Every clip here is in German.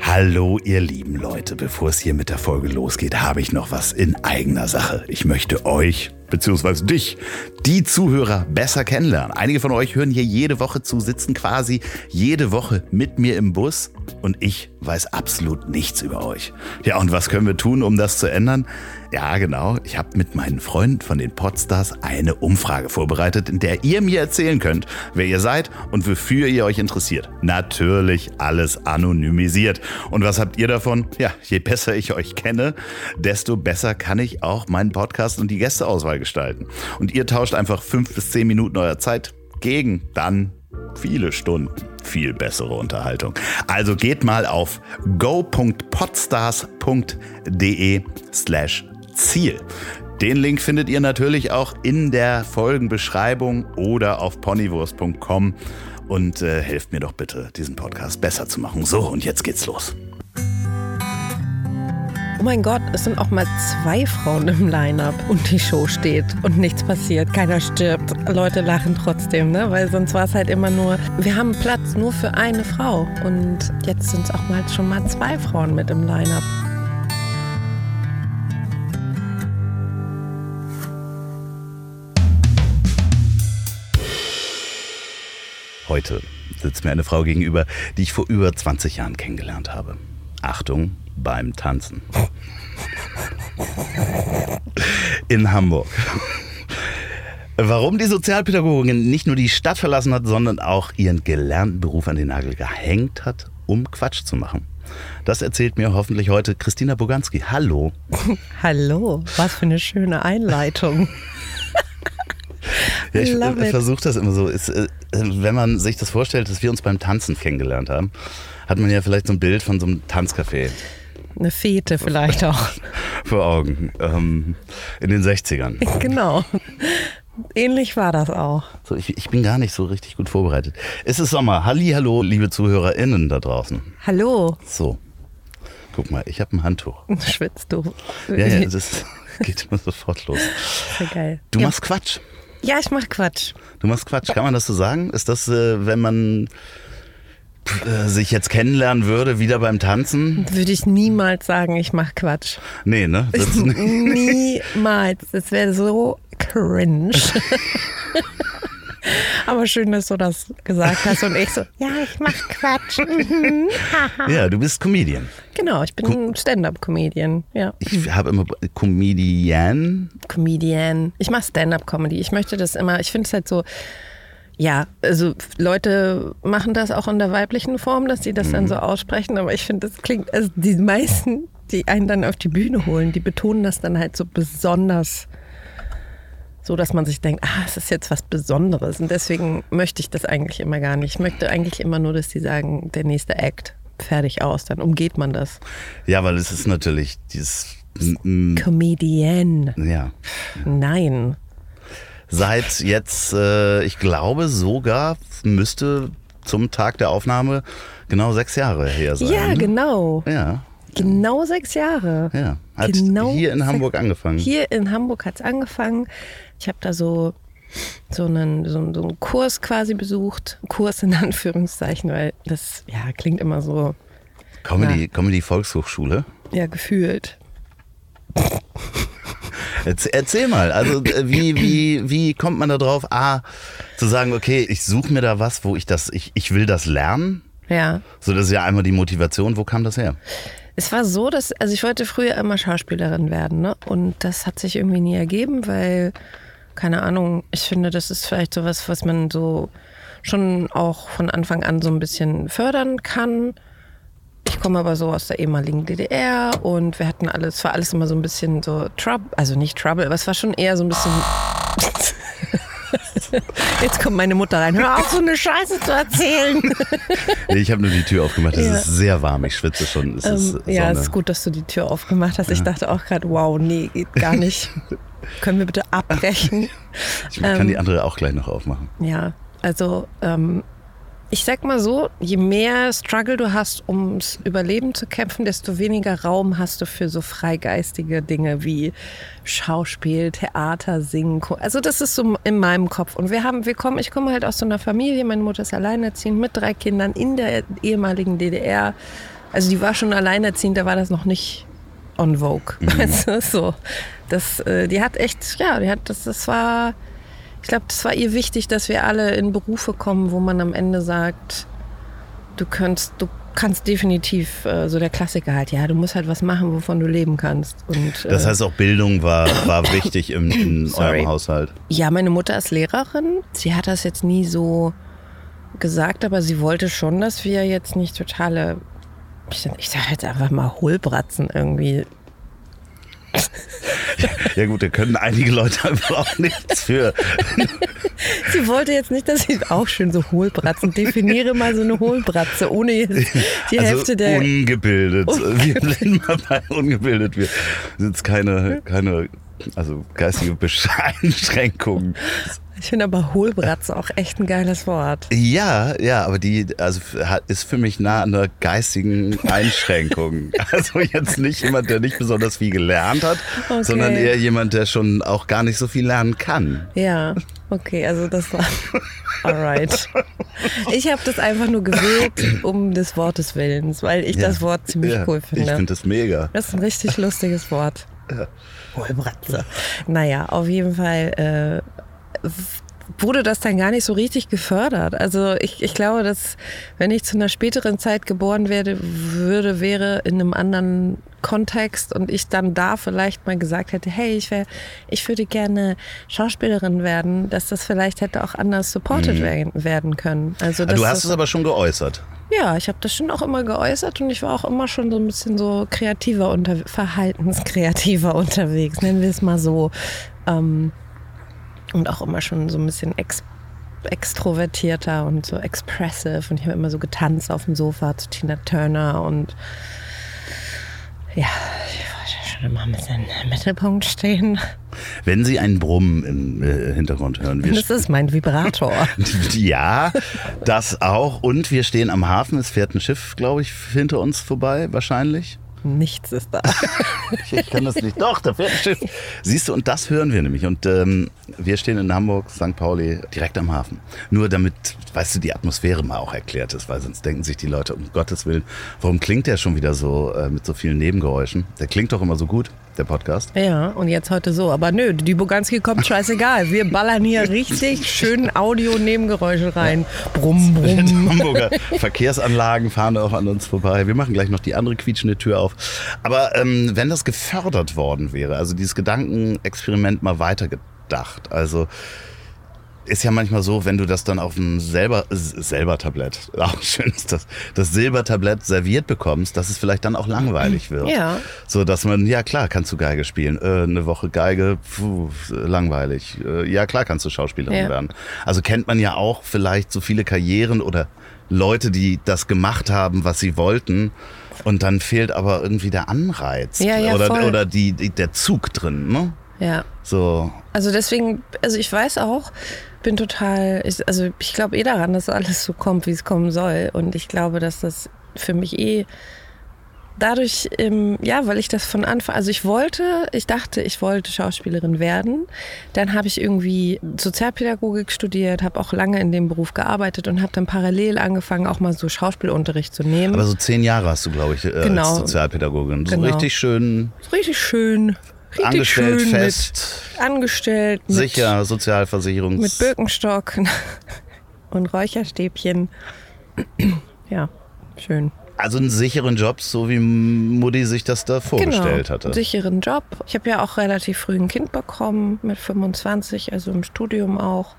Hallo, ihr lieben Leute. Bevor es hier mit der Folge losgeht, habe ich noch was in eigener Sache. Ich möchte euch beziehungsweise dich, die Zuhörer besser kennenlernen. Einige von euch hören hier jede Woche zu, sitzen quasi jede Woche mit mir im Bus und ich weiß absolut nichts über euch. Ja, und was können wir tun, um das zu ändern? Ja, genau. Ich habe mit meinen Freunden von den Podstars eine Umfrage vorbereitet, in der ihr mir erzählen könnt, wer ihr seid und wofür ihr euch interessiert. Natürlich alles anonymisiert. Und was habt ihr davon? Ja, je besser ich euch kenne, desto besser kann ich auch meinen Podcast und die Gästeauswahl gestalten. Und ihr tauscht einfach fünf bis zehn Minuten eurer Zeit gegen dann viele Stunden viel bessere Unterhaltung. Also geht mal auf go.podstars.de slash Ziel. Den Link findet ihr natürlich auch in der Folgenbeschreibung oder auf ponywurst.com und äh, helft mir doch bitte, diesen Podcast besser zu machen. So, und jetzt geht's los. Oh mein Gott, es sind auch mal zwei Frauen im Line-up und die Show steht und nichts passiert, keiner stirbt, Leute lachen trotzdem, ne? Weil sonst war es halt immer nur, wir haben Platz nur für eine Frau und jetzt sind es auch mal schon mal zwei Frauen mit im Line-up. Heute sitzt mir eine Frau gegenüber, die ich vor über 20 Jahren kennengelernt habe. Achtung beim Tanzen. In Hamburg. Warum die Sozialpädagogin nicht nur die Stadt verlassen hat, sondern auch ihren gelernten Beruf an den Nagel gehängt hat, um Quatsch zu machen. Das erzählt mir hoffentlich heute Christina Boganski. Hallo. Hallo, was für eine schöne Einleitung. Ja, ich äh, versuche das immer so. Ist, äh, wenn man sich das vorstellt, dass wir uns beim Tanzen kennengelernt haben, hat man ja vielleicht so ein Bild von so einem Tanzcafé. Eine Fete vielleicht auch. Vor Augen. Ähm, in den 60ern. Genau. Ähnlich war das auch. So, ich, ich, bin gar nicht so richtig gut vorbereitet. Es ist Sommer. Halli, hallo, liebe ZuhörerInnen da draußen. Hallo. So. Guck mal, ich habe ein Handtuch. Schwitzt du? Ja, ja, das geht immer sofort los. Sehr geil. Du ja. machst Quatsch. Ja, ich mach Quatsch. Du machst Quatsch, kann man das so sagen? Ist das, äh, wenn man äh, sich jetzt kennenlernen würde, wieder beim Tanzen? Würde ich niemals sagen, ich mach Quatsch. Nee, ne? Das niemals. Das wäre so cringe. Aber schön, dass du das gesagt hast und ich so, ja, ich mach Quatsch. Mhm. ja, du bist Comedian. Genau, ich bin Stand-up-Comedian. Ja. Ich habe immer Comedian. Comedian. Ich mache Stand-up-Comedy. Ich möchte das immer, ich finde es halt so, ja, also Leute machen das auch in der weiblichen Form, dass sie das mhm. dann so aussprechen, aber ich finde, das klingt, also die meisten, die einen dann auf die Bühne holen, die betonen das dann halt so besonders so dass man sich denkt, ah, es ist jetzt was Besonderes. Und deswegen möchte ich das eigentlich immer gar nicht. Ich möchte eigentlich immer nur, dass sie sagen, der nächste Act, fertig aus. Dann umgeht man das. Ja, weil es ist natürlich dieses Comedian. Ja. Nein. Seit jetzt, äh, ich glaube sogar, müsste zum Tag der Aufnahme genau sechs Jahre her sein. Ja, genau. Ja. Genau sechs Jahre. Ja, hat genau hier in Hamburg angefangen. Hier in Hamburg hat es angefangen. Ich habe da so, so, einen, so, so einen Kurs quasi besucht. Kurs in Anführungszeichen, weil das ja, klingt immer so. Comedy, ja. Comedy Volkshochschule? Ja, gefühlt. Erzähl mal, also äh, wie, wie, wie kommt man da drauf, A, zu sagen, okay, ich suche mir da was, wo ich das, ich, ich will das lernen? Ja. So, das ist ja einmal die Motivation. Wo kam das her? Es war so, dass, also ich wollte früher immer Schauspielerin werden, ne? Und das hat sich irgendwie nie ergeben, weil, keine Ahnung, ich finde, das ist vielleicht so was, was man so schon auch von Anfang an so ein bisschen fördern kann. Ich komme aber so aus der ehemaligen DDR und wir hatten alles, war alles immer so ein bisschen so Trouble, also nicht Trouble, aber es war schon eher so ein bisschen. Jetzt kommt meine Mutter rein. Hör auf, so eine Scheiße zu erzählen. nee, ich habe nur die Tür aufgemacht. Es ja. ist sehr warm. Ich schwitze schon. Es ähm, ja, es ist gut, dass du die Tür aufgemacht hast. Ja. Ich dachte auch gerade, wow, nee, geht gar nicht. Können wir bitte abbrechen? Ich kann ähm, die andere auch gleich noch aufmachen. Ja, also ähm, ich sag mal so, je mehr Struggle du hast, ums Überleben zu kämpfen, desto weniger Raum hast du für so freigeistige Dinge wie Schauspiel, Theater, Singen. Also das ist so in meinem Kopf. Und wir haben, wir kommen, ich komme halt aus so einer Familie, meine Mutter ist alleinerziehend mit drei Kindern in der ehemaligen DDR. Also die war schon alleinerziehend, da war das noch nicht on vogue. Mhm. Weißt du, so. Das, äh, die hat echt, ja, die hat, das, das war, ich glaube, das war ihr wichtig, dass wir alle in Berufe kommen, wo man am Ende sagt, du kannst, du kannst definitiv, äh, so der Klassiker halt, ja, du musst halt was machen, wovon du leben kannst. Und, äh, Das heißt, auch Bildung war, war wichtig im, in Sorry. eurem Haushalt. Ja, meine Mutter ist Lehrerin. Sie hat das jetzt nie so gesagt, aber sie wollte schon, dass wir jetzt nicht totale, ich, ich sage jetzt einfach mal Hohlbratzen irgendwie. Ja gut, da können einige Leute einfach auch nichts für. Sie wollte jetzt nicht, dass ich auch schön so Hohlbratzen definiere mal so eine Hohlbratze, ohne jetzt die also Hälfte der. ungebildet. Wir sind mal bei ungebildet. Wir sind keine, keine also geistige Einschränkungen. Ich finde aber Hohlbratze auch echt ein geiles Wort. Ja, ja, aber die also ist für mich nah an einer geistigen Einschränkung. Also jetzt nicht jemand, der nicht besonders viel gelernt hat, Okay. sondern eher jemand, der schon auch gar nicht so viel lernen kann. Ja, okay, also das war. Alright. Ich habe das einfach nur gewählt um des Wortes Willens, weil ich Ja. das Wort ziemlich ja, cool Ich finde. finde das mega. Das ist ein richtig lustiges Wort. Hohlbratze. Naja, auf jeden Fall äh, wurde das dann gar nicht so richtig gefördert. Also ich, ich glaube, dass wenn ich zu einer späteren Zeit geboren werde, würde, wäre in einem anderen Kontext und ich dann da vielleicht mal gesagt hätte, hey, ich wäre, ich würde gerne Schauspielerin werden, dass das vielleicht hätte auch anders supported werden, werden können. Also Ah, Du hast es aber schon geäußert. ja, ich habe das schon auch immer geäußert und ich war auch immer schon so ein bisschen so kreativer, unter, verhaltenskreativer unterwegs, nennen wir es mal so. Ähm, und auch immer schon so ein bisschen ex, extrovertierter und so expressive. Und ich habe immer so getanzt auf dem Sofa zu Tina Turner und ja, ich wollte schon immer ein bisschen im Mittelpunkt stehen. Wenn Sie einen Brummen im äh, Hintergrund hören, wir Das ist mein Vibrator. Ja, das auch. Und wir stehen am Hafen. Es fährt ein Schiff, glaube ich, hinter uns vorbei, wahrscheinlich. Nichts ist da. Ich, kann das nicht. Doch, da fährt ein Schiff. Siehst du, und das hören wir nämlich. Und ähm, wir stehen in Hamburg, St. Pauli, direkt am Hafen. Nur damit, weißt du, die Atmosphäre mal auch erklärt ist, weil sonst denken sich die Leute, um Gottes Willen, warum klingt der schon wieder so äh, mit so vielen Nebengeräuschen? Der klingt doch immer so gut, der Podcast. Ja, und jetzt heute so. Aber nö, die Boganski kommt scheißegal. Wir ballern hier richtig schön Audio-Nebengeräusche rein. Brumm, Die brumm. Hamburger Verkehrsanlagen fahren auch an uns vorbei. Wir machen gleich noch die andere quietschende Tür auf. Aber ähm, wenn das gefördert worden wäre, also dieses Gedankenexperiment mal weitergedacht, also ist ja manchmal so, wenn du das dann auf dem selber, selber Tablett, auch schön ist das, das Silbertablett serviert bekommst, dass es vielleicht dann auch langweilig wird. Ja. So, dass man, ja klar, kannst du Geige spielen. Äh, eine Woche Geige, puh, langweilig. Äh, ja klar, kannst du Schauspielerin Ja. werden. Also kennt man ja auch vielleicht so viele Karrieren oder Leute, die das gemacht haben, was sie wollten. Und dann fehlt aber irgendwie der Anreiz. Ja, ja, oder voll. oder die, die, der Zug drin, ne? Ja. So, Also deswegen, also ich weiß auch, bin total, ich, also ich glaube eh daran, dass alles so kommt, wie es kommen soll. Und ich glaube, dass das für mich eh dadurch, ähm, ja, weil ich das von Anfang, also ich wollte, ich dachte, ich wollte Schauspielerin werden. Dann habe ich irgendwie Sozialpädagogik studiert, habe auch lange in dem Beruf gearbeitet und habe dann parallel angefangen, auch mal so Schauspielunterricht zu nehmen. aber so zehn Jahre hast du, glaube ich, äh, Genau. als Sozialpädagogin. So Genau. richtig schön richtig schön, richtig angestellt, schön fest, mit angestellt, mit, sicher, Sozialversicherungs... mit Birkenstock und Räucherstäbchen. Ja, schön. Also einen sicheren Job, so wie Mutti sich das da vorgestellt genau, hatte. sicheren Job. Ich habe ja auch relativ früh ein Kind bekommen, mit 25, also im Studium auch.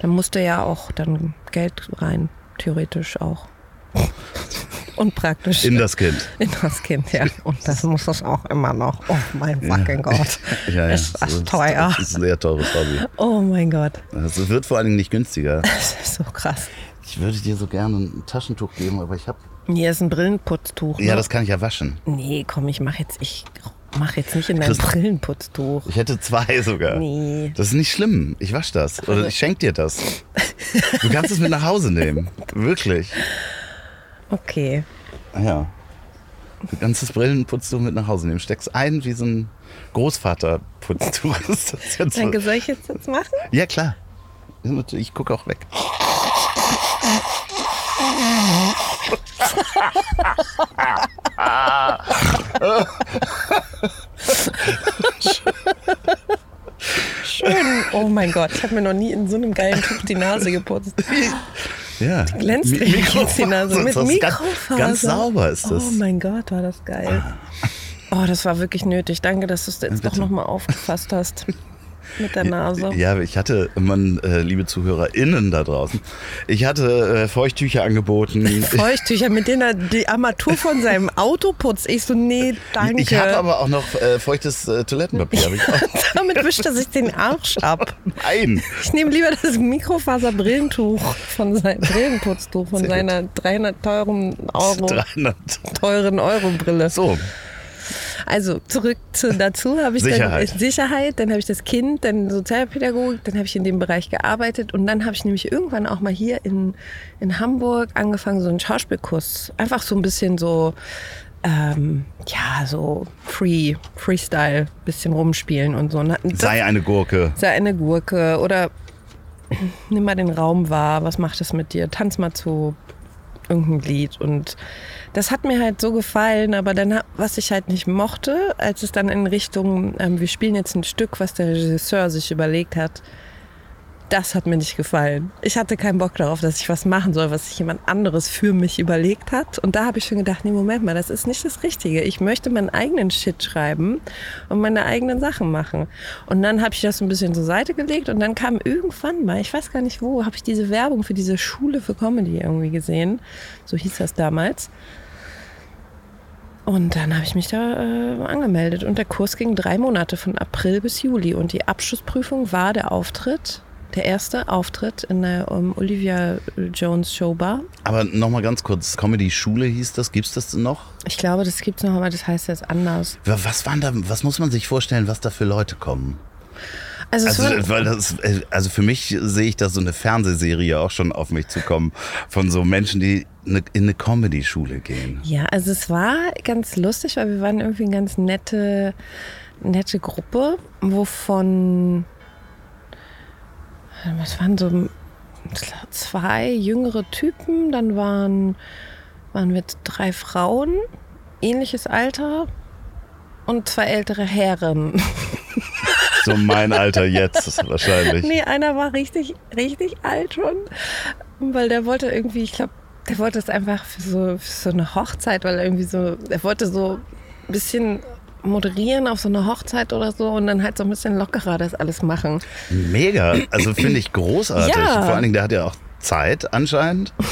Da musste ja auch dann Geld rein, theoretisch auch. Und praktisch In das Kind. in das Kind, ja. Und das muss es auch immer noch. Oh mein fucking Gott. Ja, ja. Ist das ist- teuer. Das ist ein sehr teures Hobby. Oh mein Gott. Das wird vor allen Dingen nicht günstiger. Das ist so krass. Ich würde dir so gerne ein Taschentuch geben, aber ich habe. Hier ist ein Brillenputztuch. Ja, ne? das kann ich ja waschen. Nee, komm, ich mach jetzt, ich mach jetzt nicht in dein Christ- Brillenputztuch. Ich hätte zwei sogar. Nee. Das ist nicht schlimm. Ich wasche das. Oder ich schenke dir das. Du kannst es mit nach Hause nehmen. Wirklich. Okay. Ja. Du kannst das Brillenputztuch mit nach Hause nehmen. Steckst ein wie so ein Großvaterputztuch. Ist das jetzt so? Danke, soll ich jetzt, jetzt machen? Ja, klar. Ich gucke auch weg. Schön. Oh mein Gott, ich habe mir noch nie in so einem geilen Tuch die Nase geputzt. Ja. Glänzt Mi- die Nase. Mit ist ganz, Mikrofaser. ganz sauber ist das. Oh mein Gott, war das geil. Oh, das war wirklich nötig. Danke, dass du es jetzt doch Bitte. nochmal aufgefasst hast. Mit der Nase. Ja, ich hatte, man, äh, liebe ZuhörerInnen da draußen, ich hatte äh, Feuchttücher angeboten. Feuchttücher, mit denen er die Armatur von seinem Auto putzt. Ich so, nee, danke. Ich habe aber auch noch äh, feuchtes äh, Toilettenpapier. Damit wischt er sich den Arsch ab. Nein. Ich nehme lieber das Mikrofaser-Brillentuch von seinem Brillenputztuch von Sehr gut. seiner 300 teuren Euro, 300. teuren Euro-Brille. So, Also zurück zu, dazu habe ich Sicherheit. dann Sicherheit, dann habe ich das Kind, dann Sozialpädagogik, dann habe ich in dem Bereich gearbeitet und dann habe ich nämlich irgendwann auch mal hier in, in Hamburg angefangen, so einen Schauspielkurs, einfach so ein bisschen so, ähm, ja, so Free, Freestyle, bisschen rumspielen und so. Das- sei eine Gurke. sei eine Gurke oder nimm mal den Raum wahr, was macht es mit dir? Tanz mal zu irgendein Lied. Und das hat mir halt so gefallen, aber dann, was ich halt nicht mochte, als es dann in Richtung, ähm, wir spielen jetzt ein Stück, was der Regisseur sich überlegt hat, das hat mir nicht gefallen. Ich hatte keinen Bock darauf, dass ich was machen soll, was sich jemand anderes für mich überlegt hat. Und da habe ich schon gedacht, nee, Moment mal, das ist nicht das Richtige. Ich möchte meinen eigenen Shit schreiben und meine eigenen Sachen machen. Und dann habe ich das ein bisschen zur Seite gelegt und dann kam irgendwann mal, ich weiß gar nicht wo, habe ich diese Werbung für diese Schule für Comedy irgendwie gesehen. So hieß das damals. Und dann habe ich mich da äh, angemeldet und der Kurs ging drei Monate von April bis Juli und die Abschlussprüfung war der Auftritt, der erste Auftritt in der um, Olivia Jones Showbar. Aber nochmal ganz kurz, Comedy-Schule hieß das, gibt's das noch? Ich glaube, das gibt's noch, aber das heißt jetzt anders. Wa- Was waren da, was muss man sich vorstellen, was da für Leute kommen? Also, es Also, weil das, äh, also für mich sehe ich da so eine Fernsehserie auch schon auf mich zukommen von so Menschen, die ne- in eine Comedy-Schule gehen. ja, also es war ganz lustig, weil wir waren irgendwie eine ganz nette, nette Gruppe, wovon was waren so zwei jüngere Typen, dann waren, waren wir drei Frauen, ähnliches Alter und zwei ältere Herren. So mein Alter jetzt wahrscheinlich. Nee, einer war richtig, richtig alt schon, weil der wollte irgendwie, ich glaube, der wollte es einfach für so, für so eine Hochzeit, weil er irgendwie so, er wollte so ein bisschen moderieren auf so eine Hochzeit oder so und dann halt so ein bisschen lockerer das alles machen. Mega, also finde ich großartig. Ja. Vor allen Dingen, der hat ja auch Zeit anscheinend.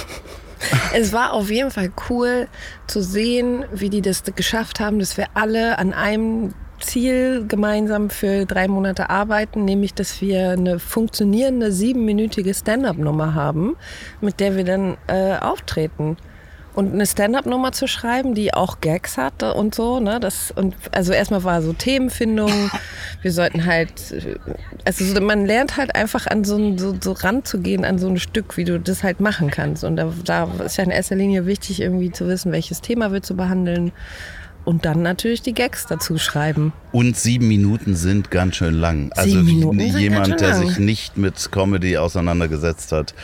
Es war auf jeden Fall cool zu sehen, wie die das geschafft haben, dass wir alle an einem Ziel gemeinsam für drei Monate arbeiten, nämlich dass wir eine funktionierende siebenminütige Stand-up-Nummer haben, mit der wir dann äh, auftreten. Und eine Stand-up-Nummer zu schreiben, die auch Gags hat und so, ne? Das, und also erstmal war so Themenfindung. Wir sollten halt, also so, man lernt halt einfach an so, ein- so, so ranzugehen an so ein Stück, wie du das halt machen kannst. Und da, da ist ja in erster Linie wichtig, irgendwie zu wissen, welches Thema wir zu behandeln. Und dann natürlich die Gags dazu schreiben. Und sieben Minuten sind ganz schön lang. Also Sieben wie Minuten jemand, der lang. sich nicht mit Comedy auseinandergesetzt hat,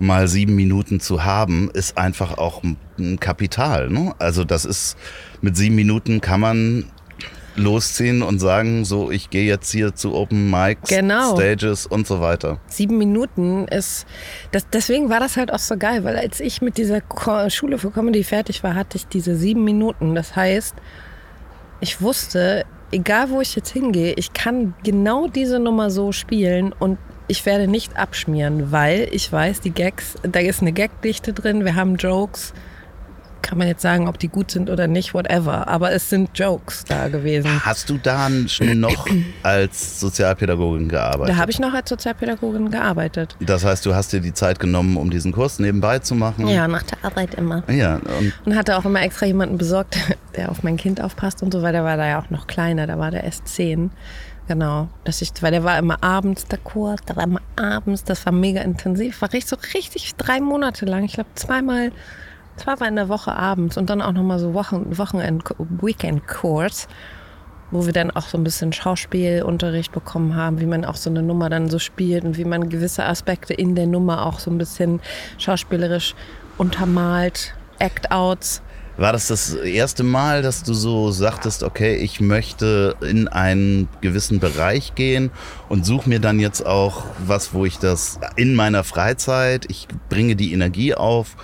mal sieben Minuten zu haben, ist einfach auch ein- Kapital. Ne? Also das ist, mit sieben Minuten kann man losziehen und sagen, so, ich gehe jetzt hier zu Open Mics, Genau. Stages und so weiter. sieben Minuten ist, das, deswegen war das halt auch so geil, weil als ich mit dieser Ko Schule für Comedy fertig war, hatte ich diese sieben Minuten. Das heißt, ich wusste, egal wo ich jetzt hingehe, ich kann genau diese Nummer so spielen und ich werde nicht abschmieren, weil ich weiß, die Gags, da ist eine Gagdichte drin, wir haben Jokes. Kann man jetzt sagen, ob die gut sind oder nicht, whatever. Aber es sind Jokes da gewesen. Hast du dann schon noch als Sozialpädagogin gearbeitet? Da habe ich noch als Sozialpädagogin gearbeitet. das heißt, du hast dir die Zeit genommen, um diesen Kurs nebenbei zu machen? Ja, nach der Arbeit immer. Ja, und Und hatte auch immer extra jemanden besorgt, der auf mein Kind aufpasst und so, weil der war da ja auch noch kleiner, da war der erst zehn. Genau, dass ich, weil der war immer abends der Kurs, der war immer abends, das war mega intensiv, war richtig so richtig drei Monate lang, ich glaube zweimal, zweimal in der Woche abends und dann auch nochmal so Wochen, Wochenend, Weekend-Kurs, wo wir dann auch so ein bisschen Schauspielunterricht bekommen haben, wie man auch so eine Nummer dann so spielt und wie man gewisse Aspekte in der Nummer auch so ein bisschen schauspielerisch untermalt, Act-Outs. War das das erste Mal, dass du so sagtest, okay, ich möchte in einen gewissen Bereich gehen und suche mir dann jetzt auch was, wo ich das in meiner Freizeit, ich bringe die Energie auf,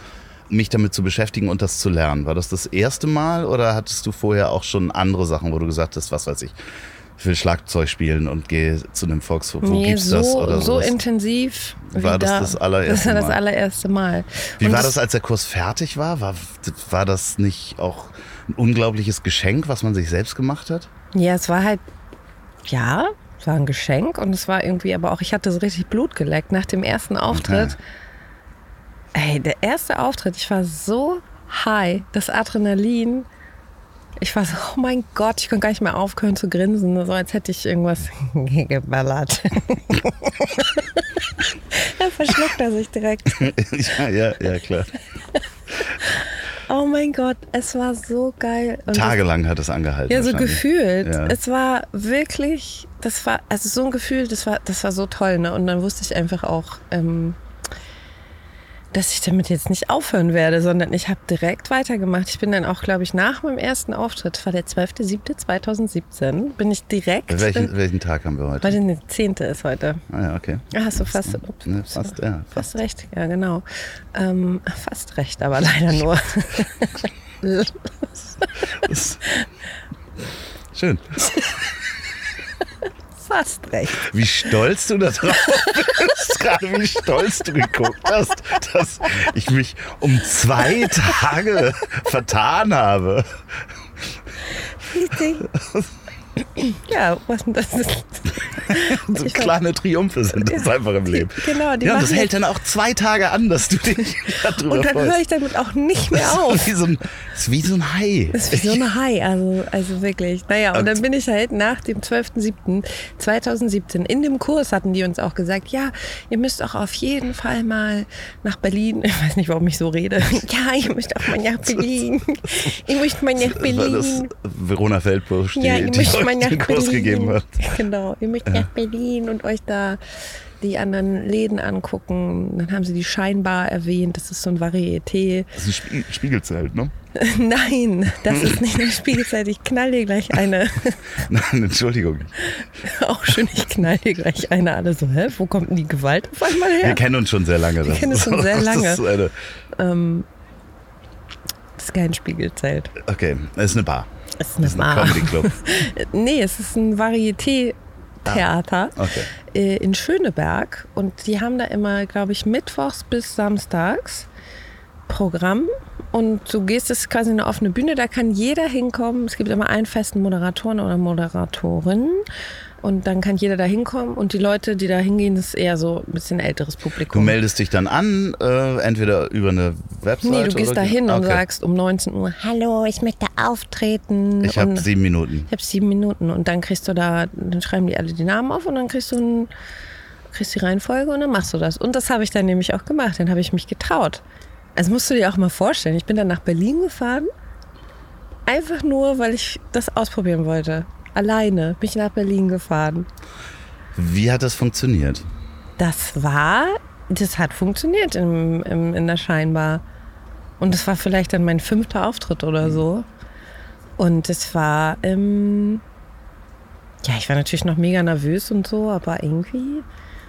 mich damit zu beschäftigen und das zu lernen. War das das erste Mal oder hattest du vorher auch schon andere Sachen, wo du gesagt hast, was weiß ich, ich will Schlagzeug spielen und gehe zu einem Volkshof. Wo nee, gibt's so, das oder so sowas? intensiv. War das da. das allererste Das war das Mal? allererste Mal. Wie Und war das, als der Kurs fertig war? war? War das nicht auch ein unglaubliches Geschenk, was man sich selbst gemacht hat? Ja, es war halt, ja, es war ein Geschenk und es war irgendwie, aber auch, ich hatte so richtig Blut geleckt nach dem ersten Auftritt. Ey, der erste Auftritt, ich war so high, das Adrenalin. Ich war so, oh mein Gott, ich konnte gar nicht mehr aufhören zu grinsen, so als hätte ich irgendwas geballert. da verschluckt er sich direkt. ja, ja, ja, klar. Oh mein Gott, es war so geil. Und Tagelang hat es angehalten. Ja, so gefühlt. Ja. Es war wirklich, das war, also so ein Gefühl, das war, das war so toll, ne? Und dann wusste ich einfach auch, ähm, dass ich damit jetzt nicht aufhören werde, sondern ich habe direkt weitergemacht. Ich bin dann auch, glaube ich, nach meinem ersten Auftritt, war der 12.07.2017, bin ich direkt. Welchen, welchen Tag haben wir heute? Weil der 10. ist heute. Ah ja, okay. Ah, hast du fast, ups, Ne, ups, fast, ja. Fast. fast recht, ja genau. Ähm, fast recht, aber leider nur. Schön. fast recht. Wie stolz du da drauf bist, gerade wie stolz du geguckt hast, dass ich mich um zwei Tage vertan habe. Richtig. Ja, was denn das ist. So kleine Triumphe sind das einfach im Leben. Genau, die ja, das hält dann auch zwei Tage an, dass du dich darüber Und dann höre ich damit auch nicht mehr Das auf. ist wie so ein, das ist wie so ein Hai. Das ist wie so eine Hai, also, also wirklich. Naja, und dann bin ich halt nach dem 12.07.2017 in dem Kurs hatten die uns auch gesagt, ja, ihr müsst auch auf jeden Fall mal nach Berlin. Ich weiß nicht, warum ich so rede. Ja, ihr müsst auch mal nach Berlin. Ihr müsst mal nach War das Berlin. Verona Feldbusch, die, Ja, die mal nach den Kurs Berlin. gegeben hat. Genau, ihr müsst nach Berlin und euch da die anderen Läden angucken. Dann haben sie die Scheinbar erwähnt. Das ist so ein Varieté. Das ist ein Spie Spiegelzelt, ne? Nein, das ist nicht eine Spielzeit. Ich knall dir gleich eine. Nein, Entschuldigung. Auch schön, ich knall dir gleich eine. Alle so, hä, wo kommt denn die Gewalt auf einmal her? Wir kennen uns schon sehr lange. Wir kennen uns schon sehr lange. Das ist eine, Das ist kein Spiegelzelt. okay, es ist eine Bar. Es ist eine ist ein Bar. Comedy Club. Nee, es ist ein Varieté-Theater Okay. äh, in Schöneberg. Und die haben da immer, glaube ich, mittwochs bis samstags Programm. Und du gehst, es ist quasi eine offene Bühne, da kann jeder hinkommen. Es gibt immer einen festen Moderatoren oder Moderatorin. Und dann kann jeder da hinkommen. Und die Leute, die da hingehen, das ist eher so ein bisschen älteres Du Publikum. meldest dich dann an, äh, entweder über eine Webseite Nee, du gehst da hin und Okay. sagst um 19 Uhr, hallo, ich möchte auftreten. Ich habe Und sieben Minuten. ich habe sieben Minuten und dann kriegst du da, dann schreiben die alle die Namen auf und dann kriegst du ein, kriegst die Reihenfolge und dann machst du das. Und das habe ich dann nämlich auch gemacht. Dann habe ich mich getraut. Also musst du dir auch mal vorstellen, ich bin dann nach Berlin gefahren, einfach nur, weil ich das ausprobieren wollte. Alleine bin ich nach Berlin gefahren. Wie hat das funktioniert? Das war, das hat funktioniert im, im, in der Scheinbar. Und das war vielleicht dann mein fünfter Auftritt oder so. Und es war, ähm, ja, ich war natürlich noch mega nervös und so, aber irgendwie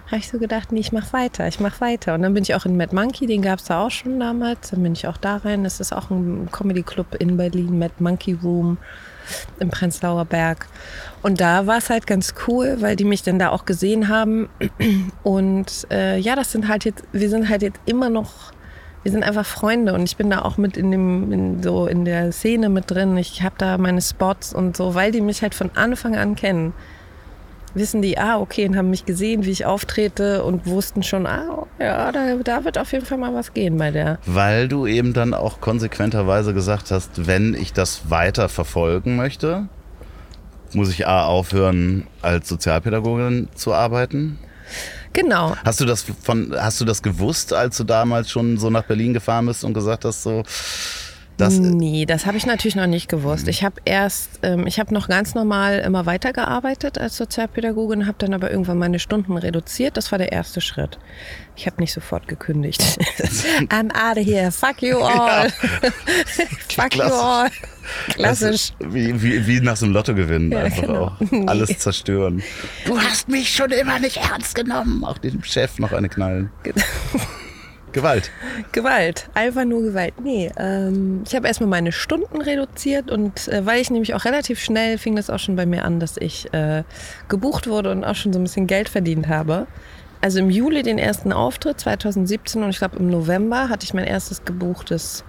habe ich so gedacht, nee, ich mach weiter, ich mach weiter. Und dann bin ich auch in Mad Monkey, den gab es da auch schon damals. Dann bin ich auch da rein. Das ist auch ein Comedy Club in Berlin, Mad Monkey Room im Prenzlauer Berg. Und da war es halt ganz cool, weil die mich dann da auch gesehen haben. Und äh, ja, das sind halt jetzt, wir sind halt jetzt immer noch, wir sind einfach Freunde und ich bin da auch mit in dem, in, so in der Szene mit drin. Ich habe da meine Spots und so, weil die mich halt von Anfang an kennen. Wissen die, ah, okay, und haben mich gesehen, wie ich auftrete und wussten schon, ah, ja, da, da wird auf jeden Fall mal was gehen bei der. Weil du eben dann auch konsequenterweise gesagt hast, wenn ich das weiter verfolgen möchte, muss ich A aufhören, als Sozialpädagogin zu arbeiten. Genau. Hast du das von, hast du das gewusst, als du damals schon so nach Berlin gefahren bist und gesagt hast, so, Das, nee, das habe ich natürlich noch nicht gewusst. Ich habe erst, ähm, ich habe noch ganz normal immer weitergearbeitet als Sozialpädagogin, habe dann aber irgendwann meine Stunden reduziert. Das war der erste Schritt. Ich habe nicht sofort gekündigt. I'm out of here. Fuck you all. Fuck you all. Klassisch. Wie, wie, wie nach so einem Lottogewinn Ja, einfach genau. auch. Alles zerstören. Du hast mich schon immer nicht ernst genommen. Auch dem Chef noch eine knallen. Gewalt. Gewalt, einfach nur Gewalt. Nee, ähm, ich habe erstmal meine Stunden reduziert und äh, weil ich nämlich auch relativ schnell fing das auch schon bei mir an, dass ich äh, gebucht wurde und auch schon so ein bisschen Geld verdient habe. Also im Juli den ersten Auftritt 2017 und ich glaube im November hatte ich mein erstes gebuchtes,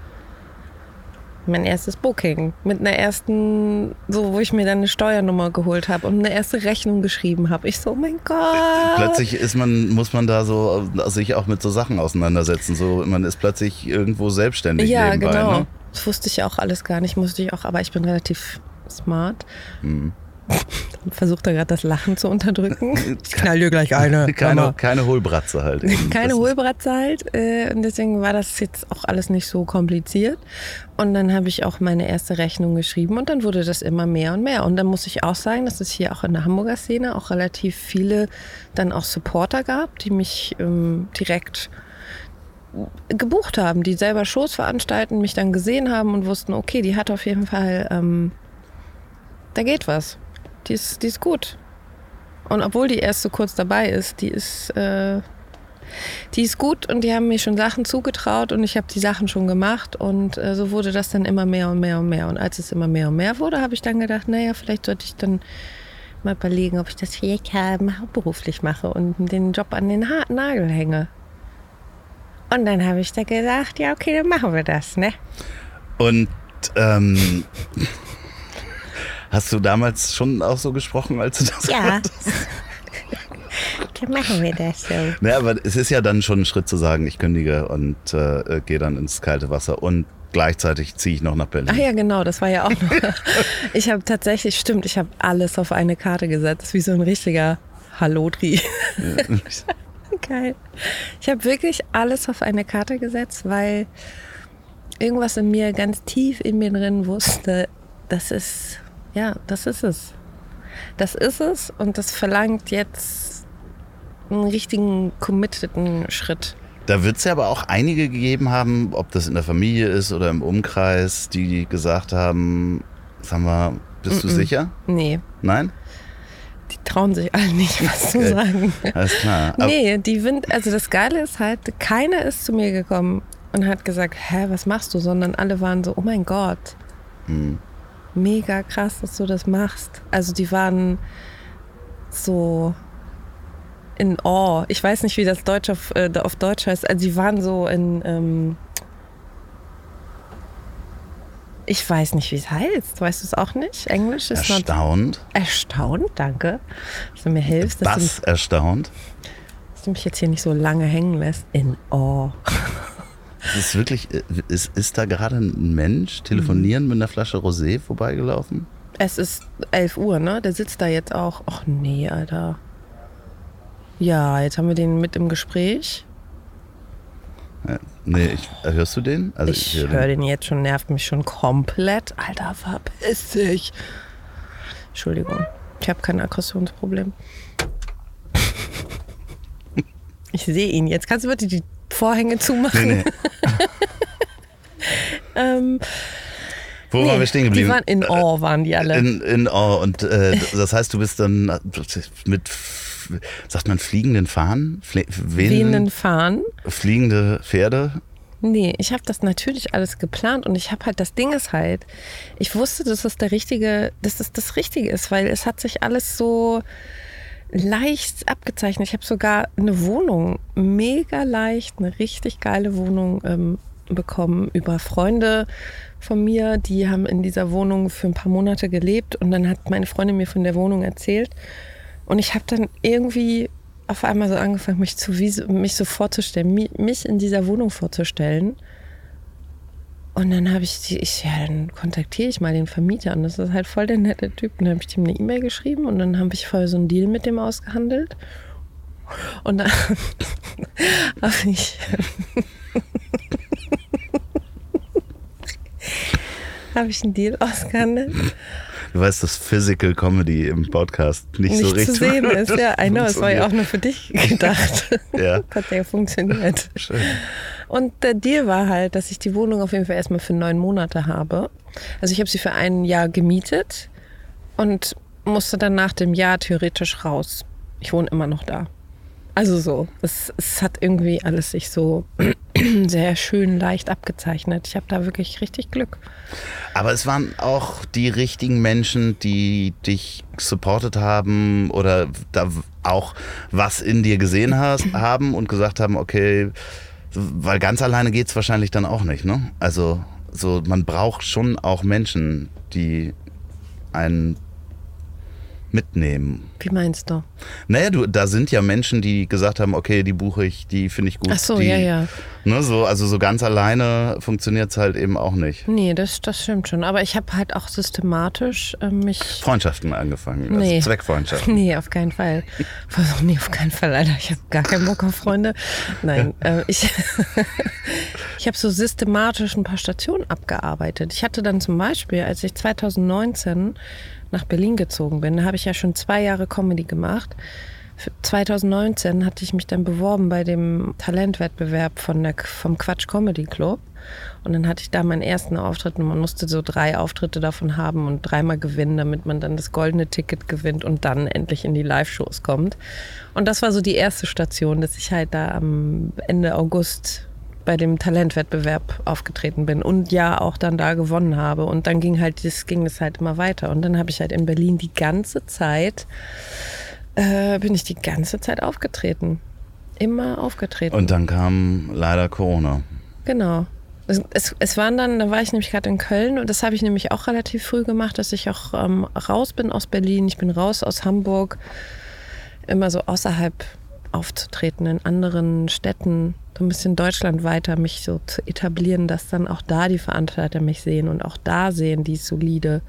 mein erstes Booking mit einer ersten, so wo ich mir dann eine Steuernummer geholt habe und eine erste Rechnung geschrieben habe. Ich so, oh mein Gott. Plötzlich ist man, muss man da so äh, sich auch mit so Sachen auseinandersetzen. So, man ist plötzlich irgendwo selbstständig Ja, nebenbei. genau. Ne? Das wusste ich auch alles gar nicht, musste ich auch, aber ich bin relativ smart. Mhm. Versucht da gerade das Lachen zu unterdrücken. Ich knall dir gleich eine. Keine, keine Hohlbratze halt. eben. Keine Das Hohlbratze halt. Äh, und deswegen war das jetzt auch alles nicht so kompliziert. Und dann habe ich auch meine erste Rechnung geschrieben und dann wurde das immer mehr und mehr. Und dann muss ich auch sagen, dass es hier auch in der Hamburger Szene auch relativ viele dann auch Supporter gab, die mich ähm, direkt gebucht haben, die selber Shows veranstalten, mich dann gesehen haben und wussten, okay, die hat auf jeden Fall, ähm, da geht was. Die ist, die ist gut. Und obwohl die erst so kurz dabei ist, die ist, äh, die ist gut und die haben mir schon Sachen zugetraut und ich habe die Sachen schon gemacht und äh, so wurde das dann immer mehr und mehr und mehr. Und als es immer mehr und mehr wurde, habe ich dann gedacht, naja, vielleicht sollte ich dann mal überlegen, ob ich das vielleicht hauptberuflich mache und den Job an den harten Nagel hänge. Und dann habe ich da gedacht, ja, okay, dann machen wir das, ne? Und ähm, hast du damals schon auch so gesprochen, als du das Ja. dann machen wir das so. Naja, aber es ist ja dann schon ein Schritt zu sagen, ich kündige und äh, gehe dann ins kalte Wasser und gleichzeitig ziehe ich noch nach Berlin. Ach ja, genau, das war ja auch noch. Ich habe tatsächlich, stimmt, ich habe alles auf eine Karte gesetzt, wie so ein richtiger Hallodri. Geil. Ich habe wirklich alles auf eine Karte gesetzt, weil irgendwas in mir ganz tief in mir drin wusste, das ist, ja, das ist es. Das ist es und das verlangt jetzt einen richtigen, committeden Schritt. Da wird es ja aber auch einige gegeben haben, ob das in der Familie ist oder im Umkreis, die gesagt haben, sag mal, bist du sicher? Nee, Nein? die trauen sich alle nicht, was zu Okay. sagen. Alles klar. Aber Nee, die Wind, also das Geile ist halt, keiner ist zu mir gekommen und hat gesagt, hä, was machst du? Sondern alle waren so, oh mein Gott, Hm. Mega krass, dass du das machst. Also die waren so in Awe. Ich weiß nicht, wie das Deutsch auf, äh, auf Deutsch heißt. Also die waren so in, ähm, ich weiß nicht, wie es heißt. Weißt du es auch nicht? Englisch ist not erstaunt. erstaunt, danke, dass du mir hilfst, Was erstaunt? dass du mich jetzt hier nicht so lange hängen lässt. In Awe. Es ist wirklich, äh, ist, ist da gerade ein Mensch telefonieren mit einer Flasche Rosé vorbeigelaufen? Es ist 11 Uhr, ne? Der sitzt da jetzt auch. Ach nee, Alter. Ja, jetzt haben wir den mit im Gespräch. Ja, nee, ich, äh, hörst du den? Also Ich höre höre den jetzt schon, nervt mich schon komplett. Alter, verpiss dich. Entschuldigung, ich habe kein Aggressionsproblem. Ich sehe ihn jetzt. Kannst du bitte die Vorhänge zumachen? Nee, nee. Ähm, Wo nee, waren wir stehen Die geblieben? waren in Awe, waren die alle. In, in oh, und äh, das heißt, du bist dann mit, sagt man, fliegenden Fahnen? Fle wehenden, Fahnen. fliegende Pferde? Nee, ich habe das natürlich alles geplant und ich habe halt, das Ding ist halt, ich wusste, dass das der richtige, dass das das Richtige ist, weil es hat sich alles so leicht abgezeichnet. Ich habe sogar eine Wohnung, mega leicht, eine richtig geile Wohnung ähm, bekommen über Freunde von mir, die haben in dieser Wohnung für ein paar Monate gelebt und dann hat meine Freundin mir von der Wohnung erzählt und ich habe dann irgendwie auf einmal so angefangen, mich, zu, mich so vorzustellen, mi- mich in dieser Wohnung vorzustellen. Und dann habe ich die, ich, ja, dann kontaktiere ich mal den Vermieter und das ist halt voll der nette Typ. Und dann habe ich ihm eine E-Mail geschrieben und dann habe ich vorher so einen Deal mit dem ausgehandelt. Und dann habe ich. Habe ich einen Deal ausgehandelt? Du weißt, dass Physical Comedy im Podcast nicht, Nicht so richtig zu sehen ist. Ja, I know, es war ja auch nur für dich gedacht. Ja. Hat ja funktioniert. Schön. Und der Deal war halt, dass ich die Wohnung auf jeden Fall erstmal für neun Monate habe. Also ich habe sie für ein Jahr gemietet und musste dann nach dem Jahr theoretisch raus. Ich wohne immer noch da. Also so, es, es hat irgendwie alles sich so sehr schön leicht abgezeichnet. Ich habe da wirklich richtig Glück. Aber es waren auch die richtigen Menschen, die dich supportet haben oder da auch was in dir gesehen hast, haben und gesagt haben, okay, weil ganz alleine geht's wahrscheinlich dann auch nicht, ne? Also so, man braucht schon auch Menschen, die einen mitnehmen. Wie meinst du? Naja, du, da sind ja Menschen, die gesagt haben, okay, die buche ich, die finde ich gut. Ach so, die, ja, ja. Ne, so, also so ganz alleine funktioniert's halt eben auch nicht. Nee, das, das stimmt schon. Aber ich habe halt auch systematisch äh, mich Freundschaften angefangen, Nee. also Zweckfreundschaften. Nee, auf keinen Fall. Also, nee, auf keinen Fall, Alter. Ich habe gar keinen Bock auf Freunde. Nein, äh, ich, ich habe so systematisch ein paar Stationen abgearbeitet. Ich hatte dann zum Beispiel, als ich 2019 nach Berlin gezogen bin, da habe ich ja schon zwei Jahre Comedy gemacht. Für 2019 hatte ich mich dann beworben bei dem Talentwettbewerb von der, vom Quatsch Comedy Club. Und dann hatte ich da meinen ersten Auftritt und man musste so drei Auftritte davon haben und dreimal gewinnen, damit man dann das goldene Ticket gewinnt und dann endlich in die Live-Shows kommt. Und das war so die erste Station, dass ich halt da am Ende August bei dem Talentwettbewerb aufgetreten bin und ja auch dann da gewonnen habe. Und dann ging halt das, ging es halt immer weiter. Und dann habe ich halt in Berlin die ganze Zeit, äh, bin ich die ganze Zeit aufgetreten. Immer aufgetreten. Und dann kam leider Corona. Genau. Es, es, es waren dann, da war ich nämlich gerade in Köln und das habe ich nämlich auch relativ früh gemacht, dass ich auch ähm, raus bin aus Berlin, ich bin raus aus Hamburg, immer so außerhalb aufzutreten, in anderen Städten, so ein bisschen Deutschland weiter, mich so zu etablieren, dass dann auch da die Veranstalter mich sehen und auch da sehen die solide